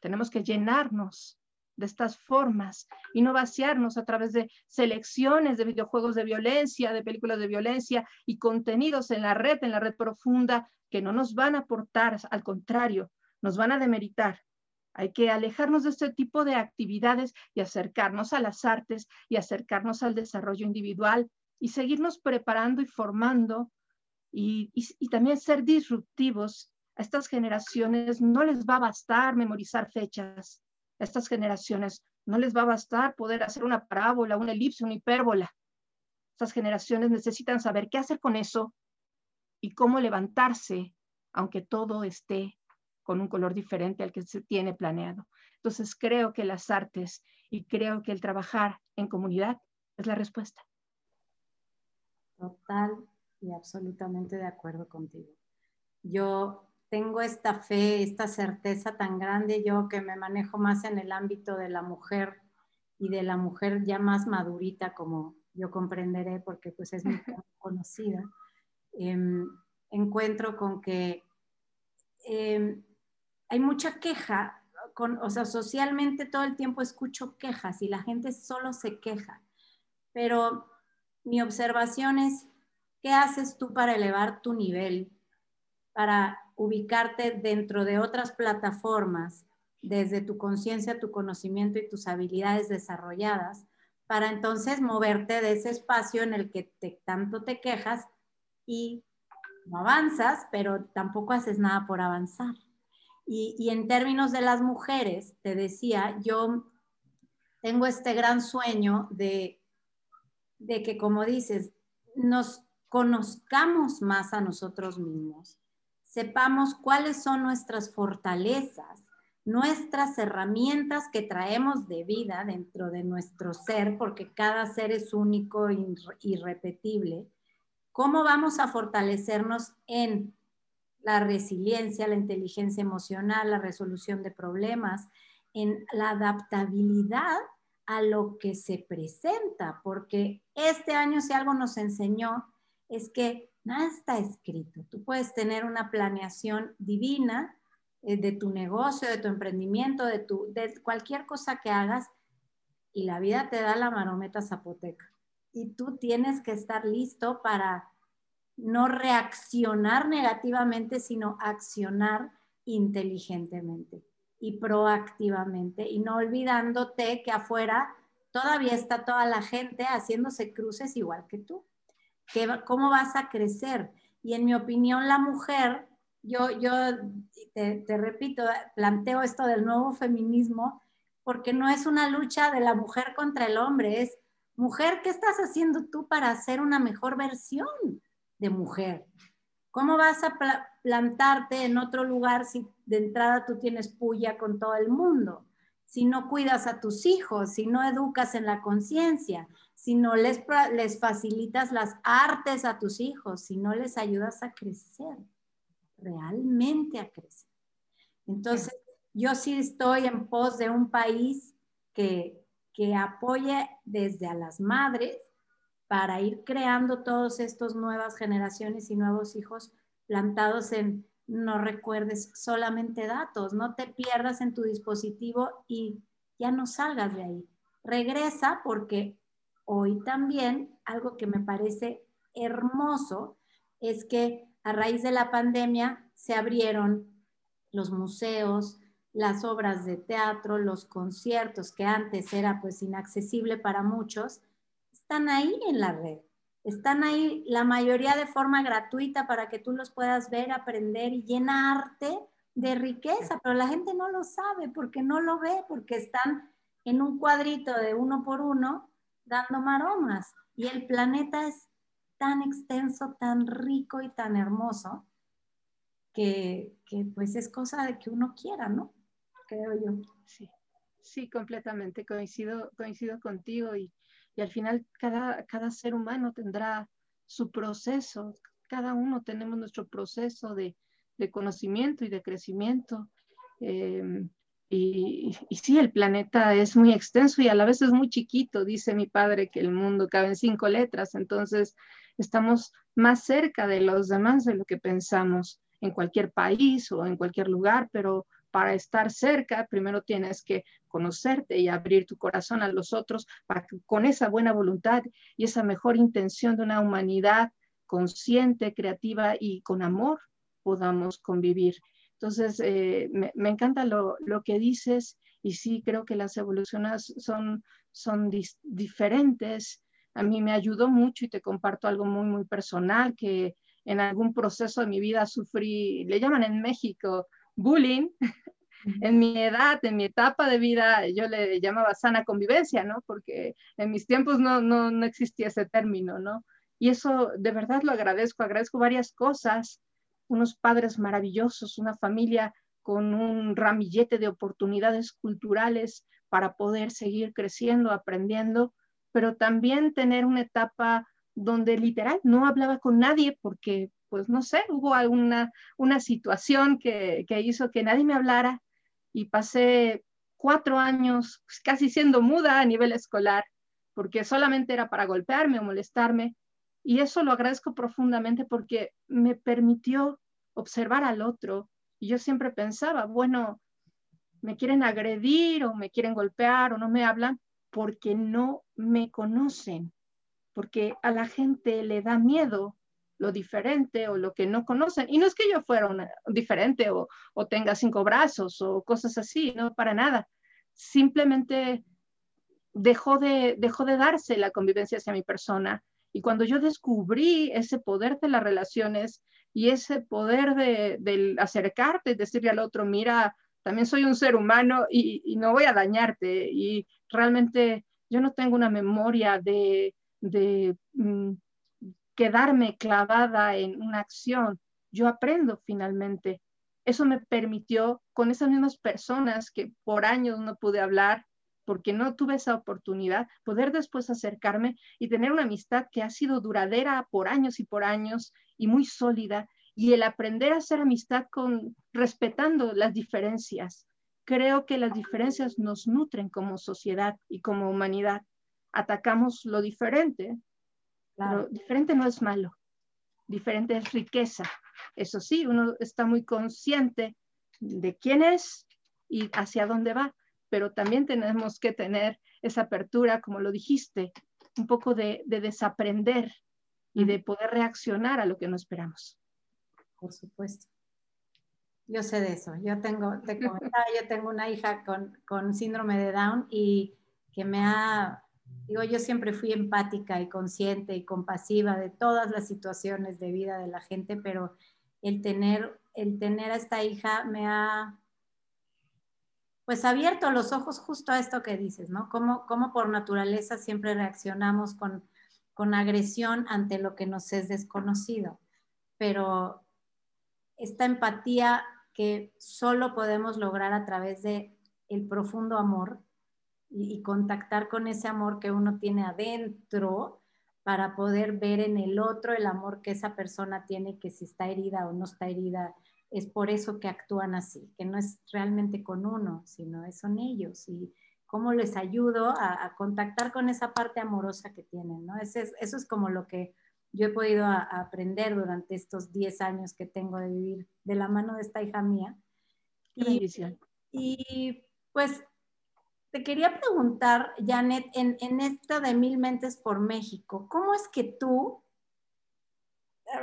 Tenemos que llenarnos de estas formas y no vaciarnos a través de selecciones de videojuegos de violencia, de películas de violencia y contenidos en la red, en la red profunda, que no nos van a aportar, al contrario, nos van a demeritar. Hay que alejarnos de este tipo de actividades y acercarnos a las artes y acercarnos al desarrollo individual y seguirnos preparando y formando y, también ser disruptivos. A estas generaciones no les va a bastar memorizar fechas. A estas generaciones no les va a bastar poder hacer una parábola, una elipse, una hipérbola. Estas generaciones necesitan saber qué hacer con eso y cómo levantarse aunque todo esté con un color diferente al que se tiene planeado. Entonces creo que las artes y creo que el trabajar en comunidad es la respuesta. Total y absolutamente de acuerdo contigo. Yo tengo esta fe, esta certeza tan grande, yo que me manejo más en el ámbito de la mujer y de la mujer ya más madurita, como yo comprenderé, porque pues es muy conocida, em, encuentro con que em, hay mucha queja, con, o sea, socialmente todo el tiempo escucho quejas y la gente solo se queja, pero mi observación es, ¿qué haces tú para elevar tu nivel, para ubicarte dentro de otras plataformas, desde tu conciencia, tu conocimiento y tus habilidades desarrolladas, para entonces moverte de ese espacio en el que tanto te quejas y no avanzas, pero tampoco haces nada por avanzar. Y, en términos de las mujeres, te decía, yo tengo este gran sueño de, de que, como dices, nos conozcamos más a nosotros mismos, sepamos cuáles son nuestras fortalezas, nuestras herramientas que traemos de vida dentro de nuestro ser, porque cada ser es único e irrepetible, cómo vamos a fortalecernos en la resiliencia, la inteligencia emocional, la resolución de problemas, en la adaptabilidad a lo que se presenta, porque este año si algo nos enseñó es que nada está escrito. Tú puedes tener una planeación divina eh, de tu negocio, de tu emprendimiento, de, tu, de cualquier cosa que hagas y la vida te da la marometa zapoteca. Y tú tienes que estar listo para no reaccionar negativamente, sino accionar inteligentemente y proactivamente y no olvidándote que afuera todavía está toda la gente haciéndose cruces igual que tú. ¿Cómo vas a crecer? Y en mi opinión, la mujer, yo, yo te, te repito, planteo esto del nuevo feminismo porque no es una lucha de la mujer contra el hombre, es mujer, ¿qué estás haciendo tú para ser una mejor versión? De mujer. ¿Cómo vas a plantarte en otro lugar si de entrada tú tienes puya con todo el mundo? Si no cuidas a tus hijos, si no educas en la conciencia, si no les, les facilitas las artes a tus hijos, si no les ayudas a crecer, realmente a crecer. Entonces, yo sí estoy en pos de un país que, que apoye desde a las madres para ir creando todos estos nuevas generaciones y nuevos hijos plantados en no recuerdes solamente datos, no te pierdas en tu dispositivo y ya no salgas de ahí. Regresa porque hoy también algo que me parece hermoso es que a raíz de la pandemia se abrieron los museos, las obras de teatro, los conciertos que antes era pues inaccesible para muchos están ahí en la red. Están ahí la mayoría de forma gratuita para que tú los puedas ver, aprender y llenarte de riqueza, pero la gente no lo sabe porque no lo ve, porque están en un cuadrito de uno por uno dando maromas. Y el planeta es tan extenso, tan rico y tan hermoso que, que pues es cosa de que uno quiera, ¿no? Creo yo. Sí, sí, completamente. Coincido, coincido contigo y y al final cada, cada ser humano tendrá su proceso, cada uno tenemos nuestro proceso de, de conocimiento y de crecimiento. Eh, y, y, sí, el planeta es muy extenso y a la vez es muy chiquito. Dice mi padre que el mundo cabe en cinco letras, entonces estamos más cerca de los demás de lo que pensamos en cualquier país o en cualquier lugar, pero para estar cerca, primero tienes que conocerte y abrir tu corazón a los otros para que con esa buena voluntad y esa mejor intención de una humanidad consciente, creativa y con amor podamos convivir. Entonces, eh, me, encanta lo, que dices y sí creo que las evoluciones son, son diferentes. A mí me ayudó mucho y te comparto algo muy, muy personal que en algún proceso de mi vida sufrí, le llaman en México bullying, en mi edad, en mi etapa de vida, yo le llamaba sana convivencia, ¿no? Porque en mis tiempos no, no, no existía ese término, ¿no? Y eso de verdad lo agradezco, agradezco varias cosas, unos padres maravillosos, una familia con un ramillete de oportunidades culturales para poder seguir creciendo, aprendiendo, pero también tener una etapa donde literal no hablaba con nadie porque, pues no sé, hubo alguna una situación que, que hizo que nadie me hablara y pasé cuatro años casi siendo muda a nivel escolar porque solamente era para golpearme o molestarme. Y eso lo agradezco profundamente porque me permitió observar al otro. Y yo siempre pensaba, bueno, me quieren agredir o me quieren golpear o no me hablan porque no me conocen, porque a la gente le da miedo lo diferente o lo que no conocen. Y no es que yo fuera diferente o, o tenga cinco brazos o cosas así, no, para nada. Simplemente dejó de, dejó de darse la convivencia hacia mi persona. Y cuando yo descubrí ese poder de las relaciones y ese poder de, del acercarte, decirle al otro, mira, también soy un ser humano y, no voy a dañarte. Y realmente yo no tengo una memoria de, de mm, quedarme clavada en una acción. Yo aprendo finalmente. Eso me permitió con esas mismas personas que por años no pude hablar, porque no tuve esa oportunidad, poder después acercarme y tener una amistad que ha sido duradera por años y por años y muy sólida, y el aprender a hacer amistad con respetando las diferencias. Creo que las diferencias nos nutren como sociedad y como humanidad. Atacamos lo diferente, pero diferente no es malo, diferente es riqueza. Eso sí, uno está muy consciente de quién es y hacia dónde va pero también tenemos que tener esa apertura, como lo dijiste, un poco de, desaprender y de poder reaccionar a lo que no esperamos. Por supuesto. Yo sé de eso. Yo tengo, te comentaba, yo tengo una hija con, con síndrome de Down y que me ha, digo, yo siempre fui empática y consciente y compasiva de todas las situaciones de vida de la gente, pero el tener, el tener a esta hija me ha pues abierto los ojos justo a esto que dices, ¿no? Cómo, por naturaleza siempre reaccionamos con, con agresión ante lo que nos es desconocido. Pero esta empatía que solo podemos lograr a través de el profundo amor y, y, contactar con ese amor que uno tiene adentro para poder ver en el otro el amor que esa persona tiene, que si está herida o no está herida, es por eso que actúan así, que no es realmente con uno, sino es son ellos y cómo les ayudo a, contactar con esa parte amorosa que tienen, ¿no? Eso es, eso es como lo que yo he podido aprender durante estos 10 años que tengo de vivir de la mano de esta hija mía. Y, y, pues te quería preguntar, Janet, en, esto de Mil Mentes por México, ¿cómo es que tú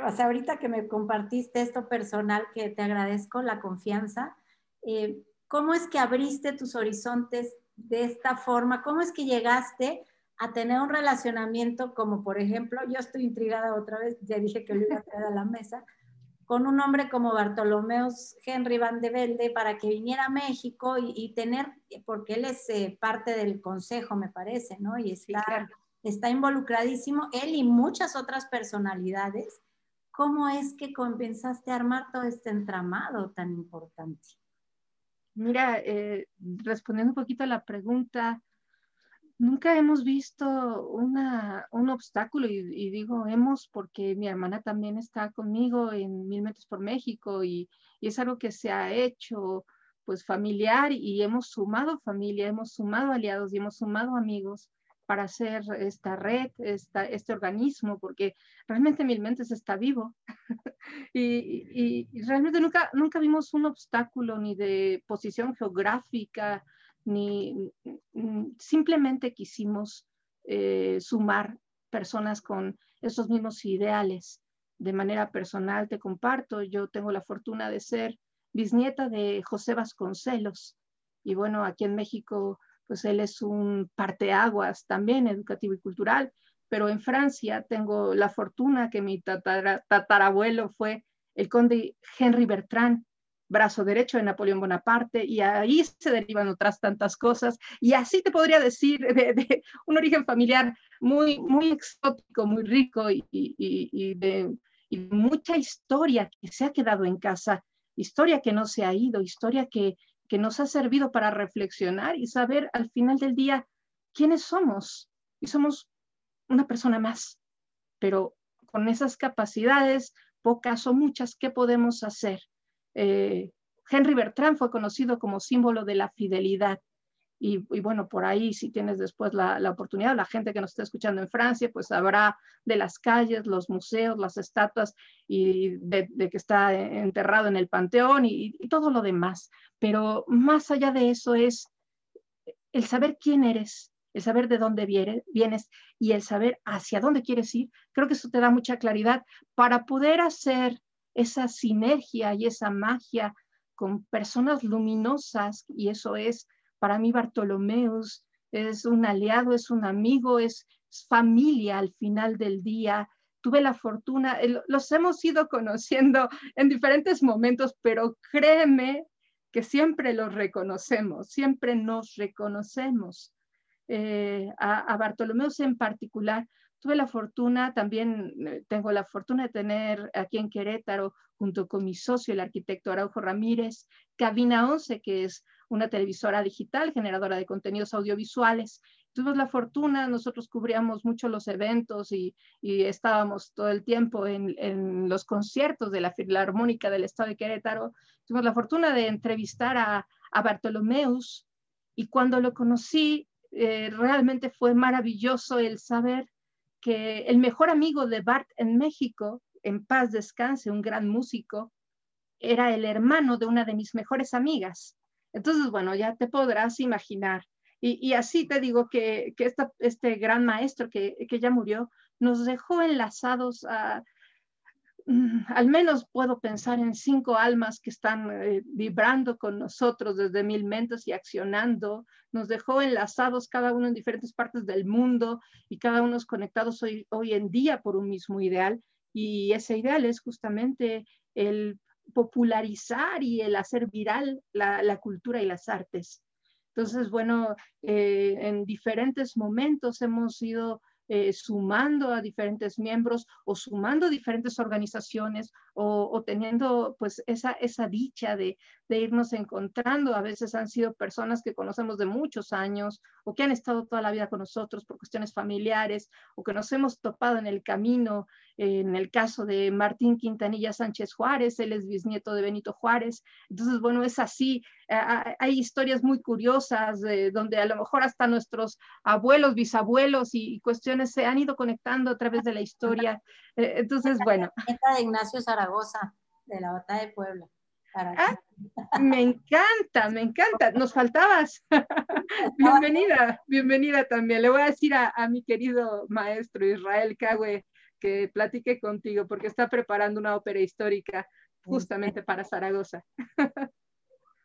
o sea, ahorita que me compartiste esto personal, que te agradezco la confianza, eh, ¿cómo es que abriste tus horizontes de esta forma? ¿Cómo es que llegaste a tener un relacionamiento como, por ejemplo, yo estoy intrigada otra vez, ya dije que lo iba a traer a la mesa, con un hombre como Bartolomeos Henry Van de Velde para que viniera a México y, tener, porque él es eh, parte del consejo, me parece, ¿no? Y está, está involucradísimo, él y muchas otras personalidades ¿Cómo es que comenzaste a armar todo este entramado tan importante? Mira, eh, respondiendo un poquito a la pregunta, nunca hemos visto una, un obstáculo y, digo hemos porque mi hermana también está conmigo en Mil Metros por México y, y, es algo que se ha hecho pues familiar y hemos sumado familia, hemos sumado aliados y hemos sumado amigos para hacer esta red, esta, este organismo, porque realmente Mil Mentes está vivo. y, y, realmente nunca, nunca vimos un obstáculo ni de posición geográfica, ni simplemente quisimos eh, sumar personas con esos mismos ideales. De manera personal te comparto, yo tengo la fortuna de ser bisnieta de José Vasconcelos. Y bueno, aquí en México pues él es un parteaguas también educativo y cultural, pero en Francia tengo la fortuna que mi tatarabuelo fue el conde Henry Bertrand, brazo derecho de Napoleón Bonaparte, y ahí se derivan otras tantas cosas, y así te podría decir de, un origen familiar muy, muy exótico, muy rico y, y, de, y mucha historia que se ha quedado en casa historia que no se ha ido, historia que, que nos ha servido para reflexionar y saber al final del día quiénes somos. Y somos una persona más, pero con esas capacidades, pocas o muchas, ¿qué podemos hacer? Eh, Henry Bertrand fue conocido como símbolo de la fidelidad. Y, bueno, por ahí si tienes después la, oportunidad, la gente que nos está escuchando en Francia, pues sabrá de las calles, los museos, las estatuas y de, que está enterrado en el Panteón y, y todo lo demás. Pero más allá de eso es el saber quién eres, el saber de dónde vienes y el saber hacia dónde quieres ir. Creo que eso te da mucha claridad para poder hacer esa sinergia y esa magia con personas luminosas y eso es para mí Bartolomeus, es un aliado, es un amigo, es, familia al final del día. Tuve la fortuna, los hemos ido conociendo en diferentes momentos, pero créeme que siempre los reconocemos, siempre nos reconocemos. Eh, a, a Bartolomeus en particular, tuve la fortuna, también eh, tengo la fortuna de tener aquí en Querétaro, junto con mi socio, el arquitecto Araujo Ramírez, Cabina 11, que es una televisora digital, generadora de contenidos audiovisuales. Tuvimos la fortuna, nosotros cubríamos mucho los eventos y, estábamos todo el tiempo en, los conciertos de la Filarmónica del Estado de Querétaro. Tuvimos la fortuna de entrevistar a, a Bartolomeus y cuando lo conocí, eh, realmente fue maravilloso el saber que el mejor amigo de Bart en México, en paz descanse, un gran músico, era el hermano de una de mis mejores amigas. Entonces, bueno, ya te podrás imaginar. Y, así te digo que, este gran maestro que, ya murió nos dejó enlazados a, al menos puedo pensar en cinco almas que están eh, vibrando con nosotros desde mil mentes y accionando. Nos dejó enlazados cada uno en diferentes partes del mundo y cada uno conectados hoy, hoy en día por un mismo ideal. Y ese ideal es justamente el popularizar y el hacer viral la, cultura y las artes. Entonces, bueno, eh, en diferentes momentos hemos ido eh, sumando a diferentes miembros o sumando diferentes organizaciones o, teniendo pues esa, esa dicha de, de, irnos encontrando. A veces han sido personas que conocemos de muchos años o que han estado toda la vida con nosotros por cuestiones familiares o que nos hemos topado en el camino. En el caso de Martín Quintanilla Sánchez Juárez, él es bisnieto de Benito Juárez. Entonces, bueno, es así. hay historias muy curiosas donde a lo mejor hasta nuestros abuelos, bisabuelos y, cuestiones se han ido conectando a través de la historia. Eh, entonces, bueno. de Ignacio Zaragoza, de la Batalla de Puebla. Ah, me encanta, me encanta. Nos faltabas. bienvenida, bienvenida también. Le voy a decir a, mi querido maestro Israel Cagüe que platique contigo porque está preparando una ópera histórica justamente para Zaragoza.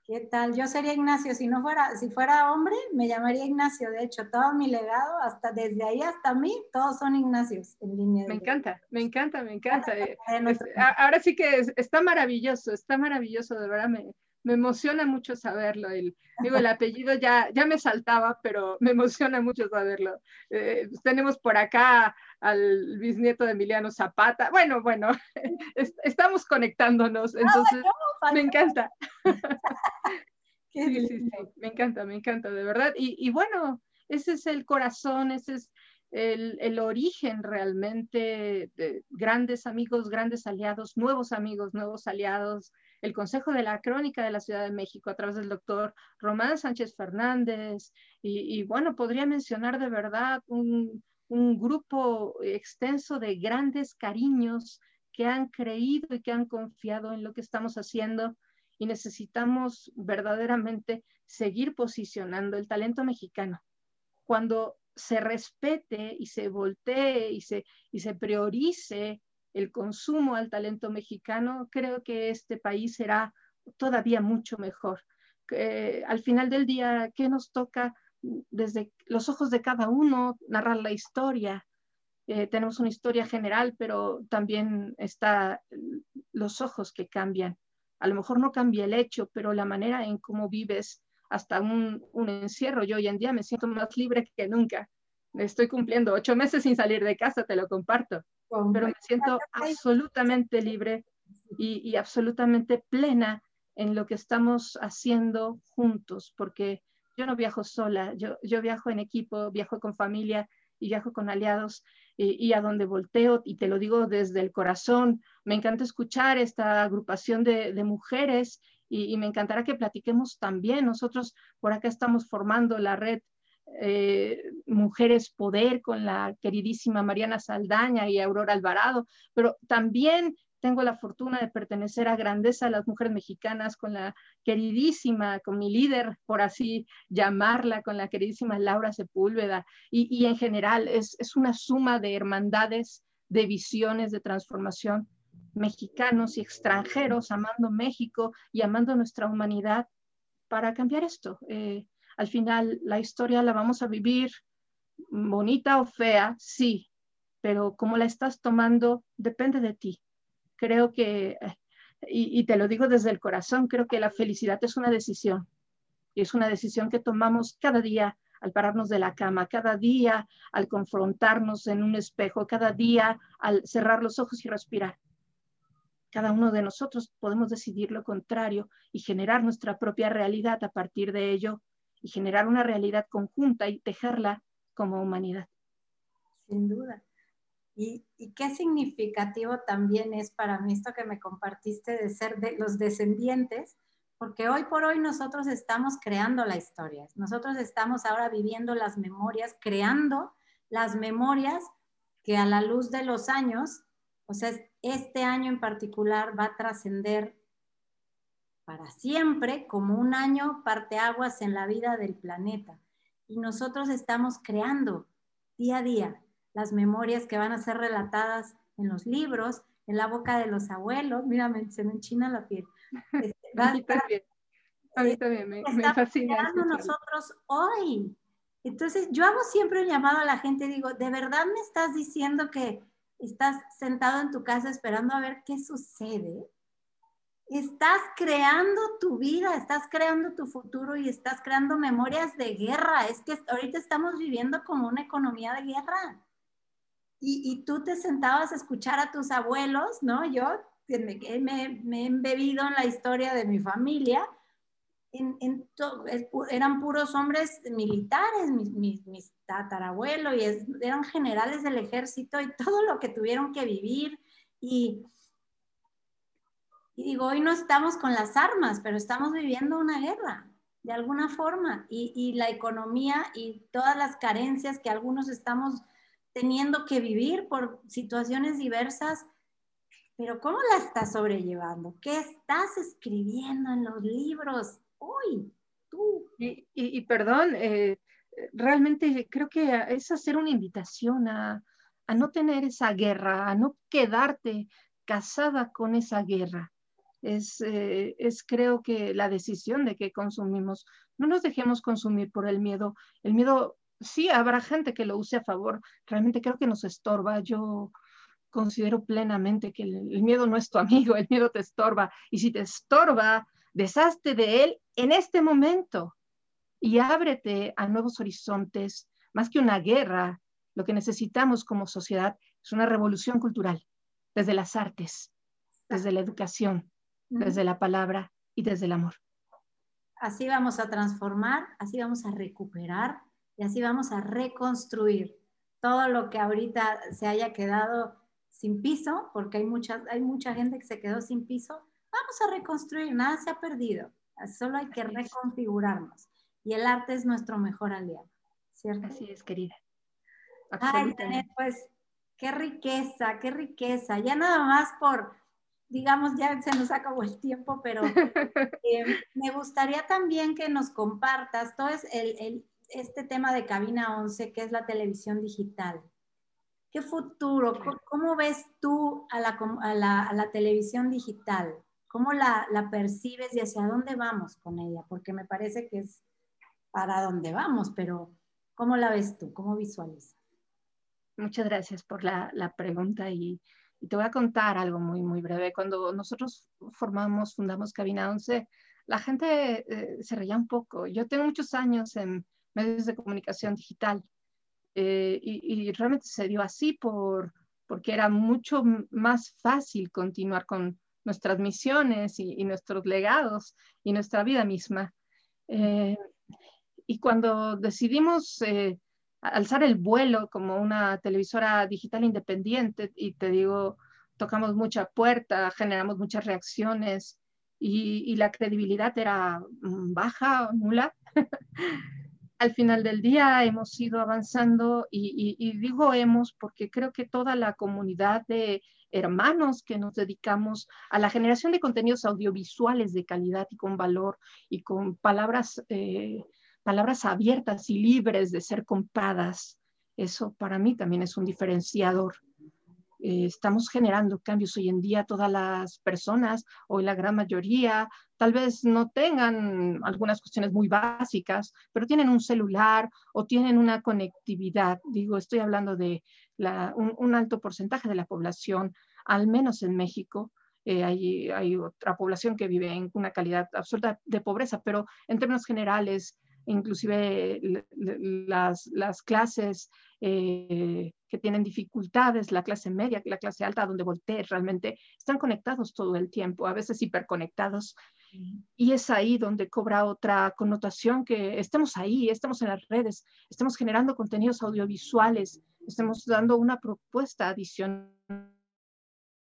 ¿Qué tal? Yo sería Ignacio, si no fuera, si fuera hombre, me llamaría Ignacio. De hecho, todo mi legado, hasta desde ahí hasta mí, todos son Ignacios en línea. Me encanta, me encanta, me encanta. Eh, ahora sí que está maravilloso, está maravilloso, de verdad me, me emociona mucho saberlo. El, digo, el apellido ya, ya me saltaba, pero me emociona mucho saberlo. Eh, tenemos por acá al bisnieto de Emiliano Zapata. Bueno, bueno, estamos conectándonos, entonces me encanta. sí, sí, sí, me encanta, me encanta, de verdad. Y, y bueno, ese es el corazón, ese es el, el, origen realmente de grandes amigos, grandes aliados, nuevos amigos, nuevos aliados, el Consejo de la Crónica de la Ciudad de México a través del doctor Román Sánchez Fernández. Y, bueno, podría mencionar de verdad un, un grupo extenso de grandes cariños que han creído y que han confiado en lo que estamos haciendo y necesitamos verdaderamente seguir posicionando el talento mexicano. Cuando se respete y se voltee y se, y se priorice el consumo al talento mexicano, creo que este país será todavía mucho mejor. al final del día, ¿qué nos toca desde los ojos de cada uno narrar la historia? Eh, tenemos una historia general, pero también está los ojos que cambian. A lo mejor no cambia el hecho, pero la manera en cómo vives hasta un, un encierro. Yo hoy en día me siento más libre que nunca. Estoy cumpliendo ocho meses sin salir de casa, te lo comparto pero me siento absolutamente libre y, absolutamente plena en lo que estamos haciendo juntos, porque yo no viajo sola, yo, yo viajo en equipo, viajo con familia y viajo con aliados y, a donde volteo, y te lo digo desde el corazón, me encanta escuchar esta agrupación de, de mujeres y, me encantará que platiquemos también. Nosotros por acá estamos formando la red eh, Mujeres Poder con la queridísima Mariana Saldaña y Aurora Alvarado, pero también tengo la fortuna de pertenecer a Grandeza de las Mujeres Mexicanas con la queridísima, con mi líder, por así llamarla, con la queridísima Laura Sepúlveda. Y, en general es, es una suma de hermandades, de visiones de transformación mexicanos y extranjeros amando México y amando nuestra humanidad para cambiar esto. Eh, al final, la historia la vamos a vivir bonita o fea, sí, pero cómo la estás tomando depende de ti creo que, y, te lo digo desde el corazón, creo que la felicidad es una decisión. Y es una decisión que tomamos cada día al pararnos de la cama, cada día al confrontarnos en un espejo, cada día al cerrar los ojos y respirar. Cada uno de nosotros podemos decidir lo contrario y generar nuestra propia realidad a partir de ello y generar una realidad conjunta y tejerla como humanidad. Sin duda. Y, qué significativo también es para mí esto que me compartiste de ser de los descendientes, porque hoy por hoy nosotros estamos creando la historia, nosotros estamos ahora viviendo las memorias, creando las memorias que a la luz de los años, o sea, este año en particular va a trascender para siempre como un año parteaguas en la vida del planeta. Y nosotros estamos creando día a día las memorias que van a ser relatadas en los libros, en la boca de los abuelos. Mira, se me enchina la piel. Este, a mí también, a mí también me, me fascina. nosotros hoy. Entonces, yo hago siempre un llamado a la gente, digo, ¿de verdad me estás diciendo que estás sentado en tu casa esperando a ver qué sucede? Estás creando tu vida, estás creando tu futuro y estás creando memorias de guerra. Es que ahorita estamos viviendo como una economía de guerra y, tú te sentabas a escuchar a tus abuelos, ¿no? Yo me, he embebido en la historia de mi familia, eran puros hombres militares, mis, mis tatarabuelos, y eran generales del ejército y todo lo que tuvieron que vivir. Y, y digo, hoy no estamos con las armas, pero estamos viviendo una guerra, de alguna forma. Y, y la economía y todas las carencias que algunos estamos teniendo que vivir por situaciones diversas, pero ¿cómo la estás sobrellevando? ¿Qué estás escribiendo en los libros hoy? Tú. Y, perdón, eh, realmente creo que es hacer una invitación a, no tener esa guerra, a no quedarte casada con esa guerra. Es, eh, es, creo que la decisión de que consumimos. No nos dejemos consumir por el miedo. El miedo sí habrá gente que lo use a favor. Realmente creo que nos estorba. Yo considero plenamente que el, miedo no es tu amigo, el miedo te estorba. Y si te estorba, deshazte de él en este momento y ábrete a nuevos horizontes. Más que una guerra, lo que necesitamos como sociedad es una revolución cultural, desde las artes, desde la educación, desde la palabra y desde el amor. Así vamos a transformar, así vamos a recuperar y así vamos a reconstruir todo lo que ahorita se haya quedado sin piso, porque hay mucha, hay mucha gente que se quedó sin piso. Vamos a reconstruir, nada se ha perdido, solo hay que reconfigurarnos. Y el arte es nuestro mejor aliado, ¿cierto? Así es, querida. Ay, pues qué riqueza, qué riqueza. Ya nada más por, digamos, ya se nos acabó el tiempo, pero eh, me gustaría también que nos compartas todo es el, el, este tema de Cabina 11, que es la televisión digital. ¿Qué futuro? ¿Cómo, ves tú a la, televisión digital? ¿Cómo la, percibes y hacia dónde vamos con ella? Porque me parece que es para dónde vamos, pero ¿cómo la ves tú? ¿Cómo visualizas? Muchas gracias por la, pregunta y, te voy a contar algo muy, muy breve. Cuando nosotros formamos, fundamos Cabina 11, la gente eh, se reía un poco. Yo tengo muchos años en, medios de comunicación digital. Eh, y, realmente se dio así por, porque era mucho más fácil continuar con, nuestras misiones y, nuestros legados y nuestra vida misma. Eh, y cuando decidimos eh, alzar el vuelo como una televisora digital independiente, y te digo, tocamos mucha puerta, generamos muchas reacciones y, la credibilidad era mm, baja o nula. Al final del día hemos ido avanzando y, digo hemos porque creo que toda la comunidad de hermanos que nos dedicamos a la generación de contenidos audiovisuales de calidad y con valor y con palabras, eh, palabras abiertas y libres de ser compradas. Eso para mí también es un diferenciador. Eh, estamos generando cambios hoy en día, todas las personas, hoy la gran mayoría, tal vez no tengan algunas cuestiones muy básicas, pero tienen un celular o tienen una conectividad. Digo, estoy hablando de un, alto porcentaje de la población, al menos en México, eh, hay, hay, otra población que vive en una calidad absoluta de pobreza, pero en términos generales, inclusive las, las clases eh, que tienen dificultades, la clase media, la clase alta, donde voltee realmente, están conectados todo el tiempo, a veces hiperconectados. Y es ahí donde cobra otra connotación que estemos ahí, estamos en las redes, estamos generando contenidos audiovisuales, estemos dando una propuesta adicional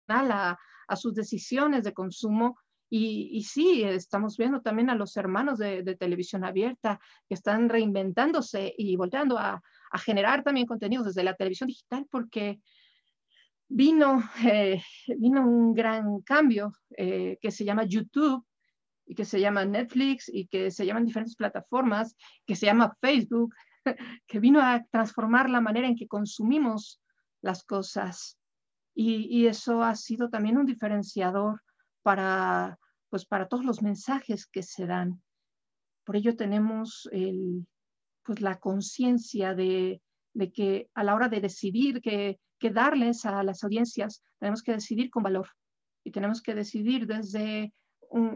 a, a sus decisiones de consumo y, sí, estamos viendo también a los hermanos de, televisión abierta que están reinventándose y volteando a, generar también contenidos desde la televisión digital porque vino, eh, vino un gran cambio eh, que se llama YouTube y que se llama Netflix y que se llaman diferentes plataformas, que se llama Facebook, que vino a transformar la manera en que consumimos las cosas. Y, y eso ha sido también un diferenciador para, pues, para todos los mensajes que se dan. Por ello tenemos el, pues, la conciencia de, de, que a la hora de decidir qué que darles a las audiencias, tenemos que decidir con valor y tenemos que decidir desde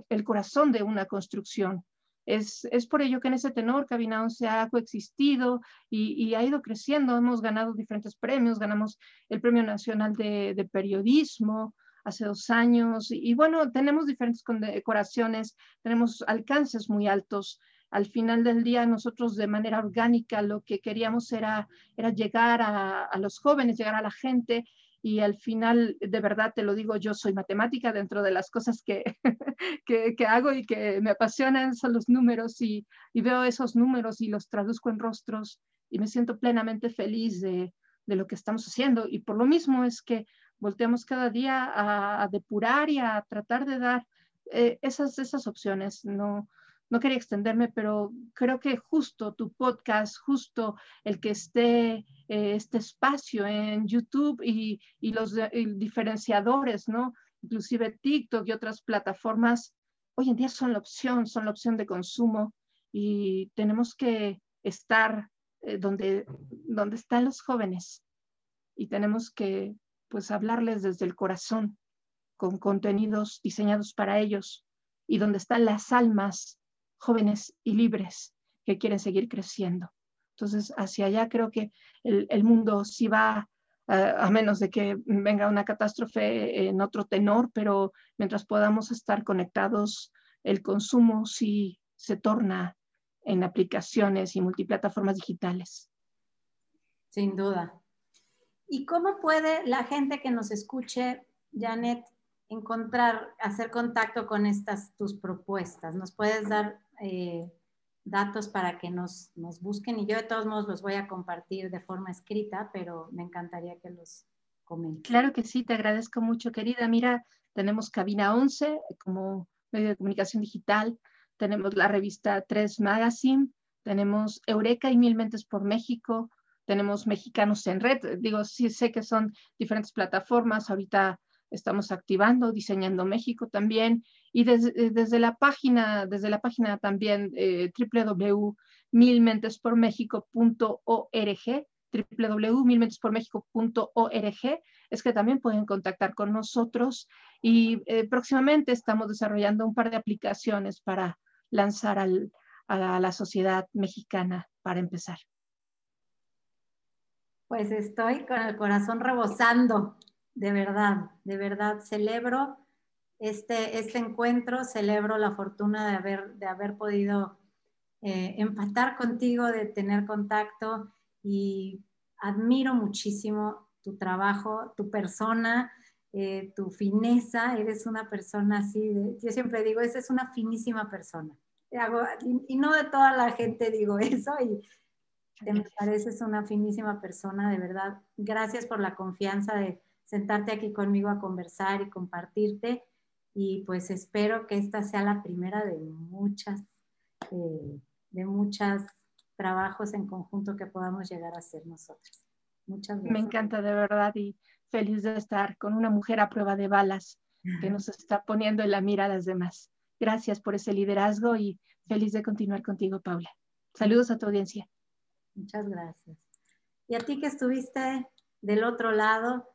el corazón de una construcción. Es, es, por ello que en ese tenor Cabina se ha coexistido y, y, ha ido creciendo. Hemos ganado diferentes premios, ganamos el Premio Nacional de, de Periodismo, hace dos años. Y, bueno, tenemos diferentes condecoraciones, tenemos alcances muy altos. Al final del día, nosotros de manera orgánica lo que queríamos era, era llegar a, los jóvenes, llegar a la gente y al final, de verdad te lo digo, yo soy matemática dentro de las cosas que, que, hago y que me apasionan son los números y, y, veo esos números y los traduzco en rostros y me siento plenamente feliz de, de, lo que estamos haciendo. Y por lo mismo es que volteamos cada día a, depurar y a tratar de dar eh, esas, esas opciones. No, no quería extenderme, pero creo que justo tu podcast, justo el que esté eh, este espacio en YouTube y, y los diferenciadores, ¿no? Inclusive TikTok y otras plataformas, hoy en día son la opción, son la opción de consumo y tenemos que estar eh, donde, donde están los jóvenes y tenemos que pues hablarles desde el corazón, con contenidos diseñados para ellos y donde están las almas jóvenes y libres que quieren seguir creciendo. Entonces, hacia allá creo que el, mundo sí va, eh, a menos de que venga una catástrofe en otro tenor, pero mientras podamos estar conectados, el consumo sí se torna en aplicaciones y multiplataformas digitales. Sin duda. ¿Y cómo puede la gente que nos escuche, Janet, encontrar, hacer contacto con estas tus propuestas? ¿Nos puedes dar eh, datos para que nos, nos, busquen? Y yo de todos modos los voy a compartir de forma escrita, pero me encantaría que los comenten. Claro que sí, te agradezco mucho, querida. Mira, tenemos Cabina 11 como medio de comunicación digital, tenemos la revista 3 Magazine, tenemos Eureka y Mil Mentes por México, tenemos mexicanos en red. Digo, sí sé que son diferentes plataformas. Ahorita estamos activando, diseñando México también. Y desde, desde la página, desde la página también eh, www.milmentespormexico.org www.milmentespormexico.org es que también pueden contactar con nosotros y eh, próximamente estamos desarrollando un par de aplicaciones para lanzar a la sociedad mexicana para empezar. Pues estoy con el corazón rebosando, de verdad, de verdad. Celebro este, este encuentro. Celebro la fortuna de haber, de haber podido eh, empatar contigo, de tener contacto y admiro muchísimo tu trabajo, tu persona, eh, tu fineza. Eres una persona así, yo siempre digo, esa es una finísima persona. y, no de toda la gente digo eso te me pareces una finísima persona, de verdad. Gracias por la confianza de sentarte aquí conmigo a conversar y compartirte. Y pues espero que esta sea la primera de muchas, eh, de muchos trabajos en conjunto que podamos llegar a hacer nosotros. Muchas gracias. Me encanta de verdad y feliz de estar con una mujer a prueba de balas que nos está poniendo en la mira a las demás. Gracias por ese liderazgo y feliz de continuar contigo, Paula. Saludos a tu audiencia. Muchas gracias. Y a ti que estuviste del otro lado,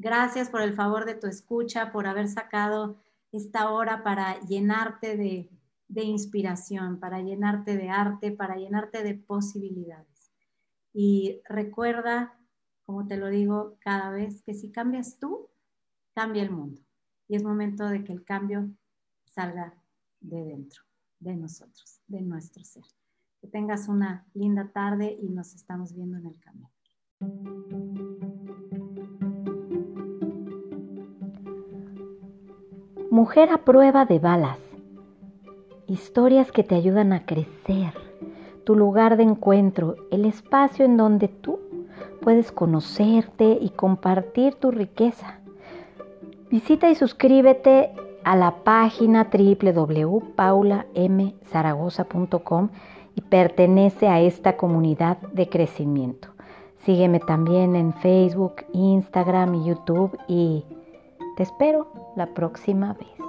Gracias por el favor de tu escucha, por haber sacado esta hora para llenarte de, inspiración, para llenarte de arte, para llenarte de posibilidades. Y recuerda, como te lo digo cada vez, que si cambias tú, cambia el mundo. Y es momento de que el cambio salga de dentro, de nosotros, de nuestro ser. Que tengas una linda tarde y nos estamos viendo en el camino. Mujer a prueba de balas. Historias que te ayudan a crecer. Tu lugar de encuentro, el espacio en donde tú puedes conocerte y compartir tu riqueza. Visita y suscríbete a la página www.paulamzaragoza.com y pertenece a esta comunidad de crecimiento. Sígueme también en Facebook, Instagram y YouTube y te espero la próxima vez.